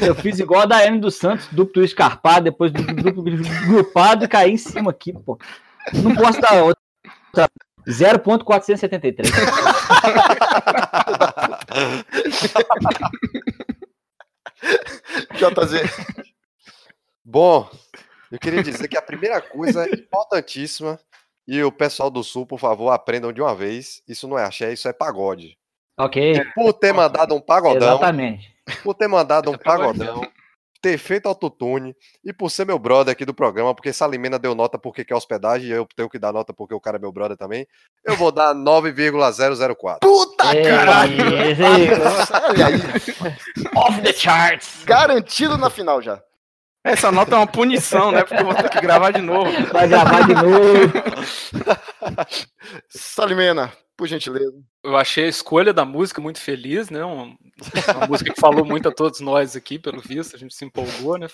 Eu fiz igual a da M dos Santos, duplo escarpado, depois do duplo grupado e caí em cima aqui, pô. Não posso dar outra. 0.473. JZ. Bom, eu queria dizer que a primeira coisa importantíssima, e o pessoal do Sul, por favor, aprendam de uma vez, isso não é axé, isso é pagode. ok. Por ter mandado um pagodão, Exatamente. por ter mandado um pagode pagodão, ter feito autotune, e por ser meu brother aqui do programa, porque Salimena deu nota porque quer hospedagem, e eu tenho que dar nota porque o cara é meu brother também, eu vou dar 9,004. Puta É, caralho! esse [laughs] aí. Olha aí. Off the charts. Garantido na final já. Essa nota é uma punição, né? Porque eu vou ter que gravar de novo. Vai gravar de novo. Salimena, por gentileza. Eu achei a escolha da música muito feliz, né? Um- uma música que falou muito a todos nós aqui, pelo visto, a gente se empolgou, né?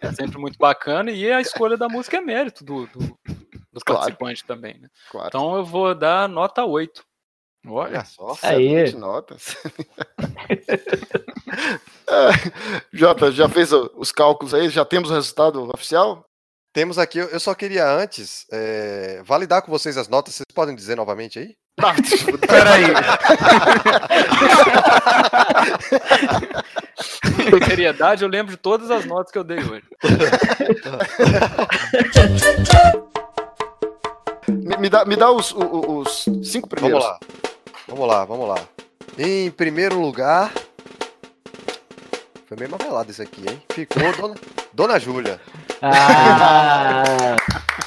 É sempre muito bacana. E a escolha da música é mérito do, do, do Claro. participante também, né? Claro. Então eu vou dar nota 8. Olha só. Aí. Excelente notas. [laughs] Ah, [laughs] Jota, já fez os cálculos aí? Já temos o resultado oficial? Temos aqui, eu só queria antes é, validar com vocês as notas, vocês podem dizer novamente aí? Tá, [laughs] Peraí. Com seriedade, eu lembro de todas as notas que eu dei hoje. Me, me dá, me dá os, o- o- os cinco primeiros. Vamos lá. Vamos lá, vamos lá. Em primeiro lugar. Foi meio marmelado isso aqui, hein? Ficou Dona, Dona Júlia. Ah,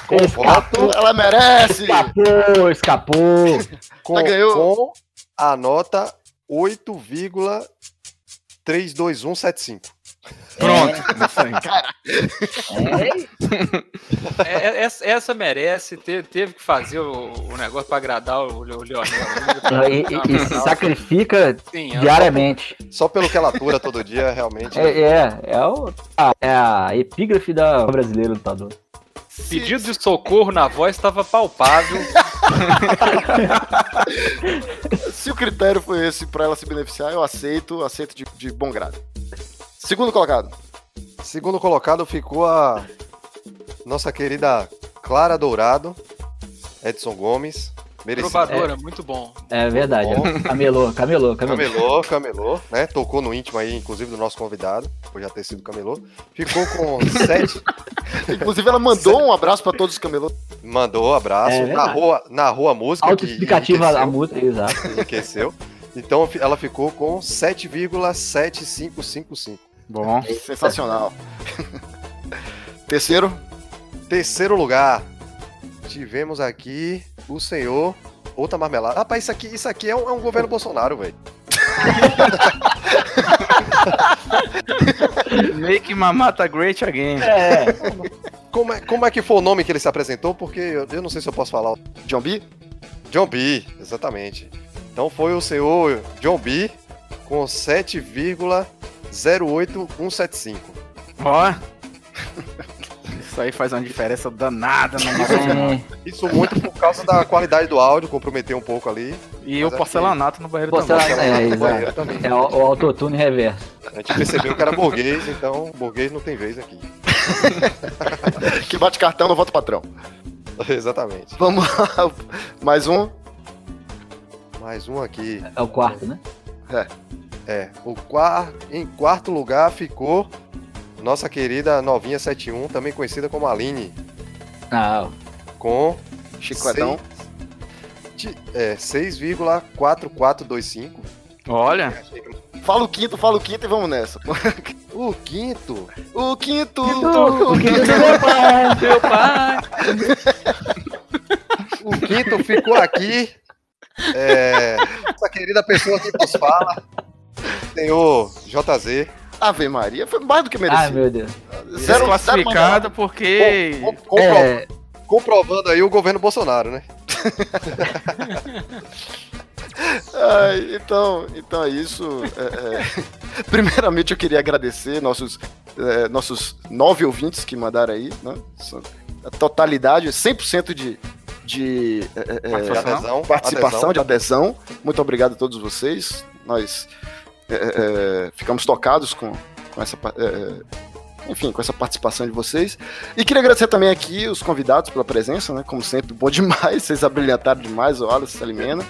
Com voto. Ela merece! escapou, escapou. Com, ganhou. com a nota 8,32175. Pronto. Aí. É, É, é, essa, essa merece, te- teve que fazer o, o negócio pra agradar o, o Leonel. [laughs] e, e- e se sacrifica Sim, é. diariamente. Só pelo que ela atura todo dia, realmente. É, é, é, o, a, é a epígrafe da brasileira lutador. Pedido de socorro na voz estava palpável. [laughs] Se o critério foi esse pra ela se beneficiar, eu aceito, aceito de, de bom grado. Segundo colocado. Segundo colocado ficou a nossa querida Clara Dourado, Edson Gomes. Merecido. Trovadora, muito bom. É verdade. Bom. Camelô, camelô, camelô. Camelô, camelô, né? Tocou no íntimo aí, inclusive do nosso convidado, por já ter sido camelô. Ficou com [laughs] sete. Inclusive, ela mandou um abraço pra todos os camelôs. Mandou abraço, É verdade. narrou, narrou a música. Autoexplicativa a música, exato. Enriqueceu. Então ela ficou com 7,7555. Bom. Sensacional. Terceiro. Terceiro lugar, tivemos aqui o senhor. Outra marmelada. Rapaz, isso aqui, isso aqui é um, é um governo Bolsonaro, velho. [laughs] Make Mamata Great Again. É, Como é, como é que foi o nome que ele se apresentou? Porque eu, eu não sei se eu posso falar. John B? John B, exatamente. Então foi o senhor John B com 7,08175. Ó. Isso aí faz uma diferença danada na nossa é. Isso muito por causa da qualidade do áudio, comprometeu um pouco ali. E o é porcelanato no banheiro Porcelanato, também. é, no banheiro também. É o, o autotune reverso. A gente percebeu que era burguês, então burguês não tem vez aqui. [laughs] Que bate cartão no voto patrão. [laughs] Exatamente. Vamos lá. Mais um. Mais um aqui. É o quarto, né? É. É, o quar... em quarto lugar ficou nossa querida novinha 71, também conhecida como Aline, Ah, com Chicletão. seis- é, 6,4425. Olha. Fala o quinto, fala o quinto e vamos nessa. [laughs] O quinto, O quinto. o que meu pai? Meu pai! o quinto ficou aqui É, essa querida pessoa que nos fala, senhor JZ. Ave Maria, foi mais do que merecido. Ai, meu Deus. Zero- Desclassificado porque. Com- compro- É. Comprovando aí o governo Bolsonaro, né? [laughs] Ai, então, então é isso. É, é, [laughs] Primeiramente eu queria agradecer nossos, é, nossos nove ouvintes que mandaram aí, né? A totalidade, 100% de, de é, é, Participação. adesão, participação, Adesão. de adesão. Muito obrigado a todos vocês. Nós é, é, ficamos tocados com, com essa. é, enfim, com essa participação de vocês. E queria agradecer também aqui os convidados pela presença, né? Como sempre, bom [laughs] demais. Vocês abrilhantaram demais o Wallace Salimena.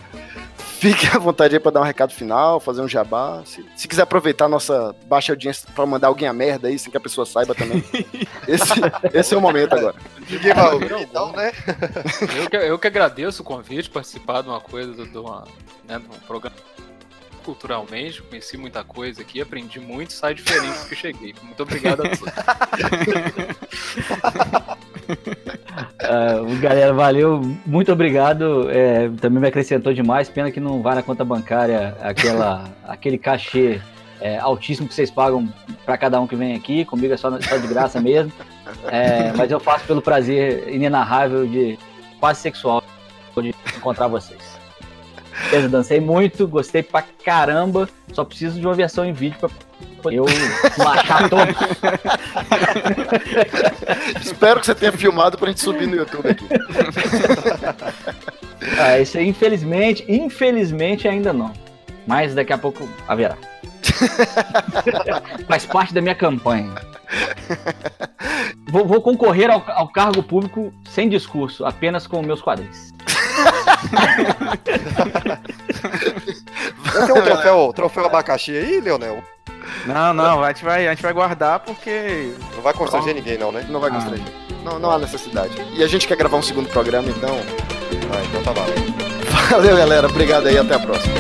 Fique à vontade aí pra dar um recado final, fazer um jabá. Se, se quiser aproveitar a nossa baixa audiência pra mandar alguém a merda aí, sem que a pessoa saiba também. [laughs] Esse, esse é o momento agora. Ninguém vai ouvir, então, né? Eu que, eu que agradeço o convite, participar de uma coisa, de, de uma, né, de um programa culturalmente, conheci muita coisa aqui, aprendi muito, sai diferente do que cheguei. Muito obrigado a todos. [laughs] Ah, galera, valeu, muito obrigado. É, também me acrescentou demais. Pena que não vai na conta bancária aquela, [laughs] aquele cachê é, altíssimo que vocês pagam para cada um que vem aqui. Comigo é só, só de graça mesmo. É, mas eu faço pelo prazer inenarrável de quase sexual de encontrar vocês. Beleza, dancei muito, gostei pra caramba. Só preciso de uma versão em vídeo pra eu machar todos. [laughs] Espero que você tenha filmado pra gente subir no YouTube aqui. [laughs] Ah, isso aí, infelizmente, infelizmente ainda não. Mas daqui a pouco haverá. [laughs] Faz parte da minha campanha. [laughs] Vou, vou concorrer ao, ao cargo público sem discurso, apenas com meus quadris. Vai ter um troféu, troféu abacaxi aí, Leonel? Não, não, a gente vai, a gente vai guardar porque. Não vai constranger ninguém, não, né? Não vai constranger. Não, não há necessidade. E a gente quer gravar um segundo programa, então. Ah, então tá valendo. Valeu, galera. Obrigado aí. Até a próxima.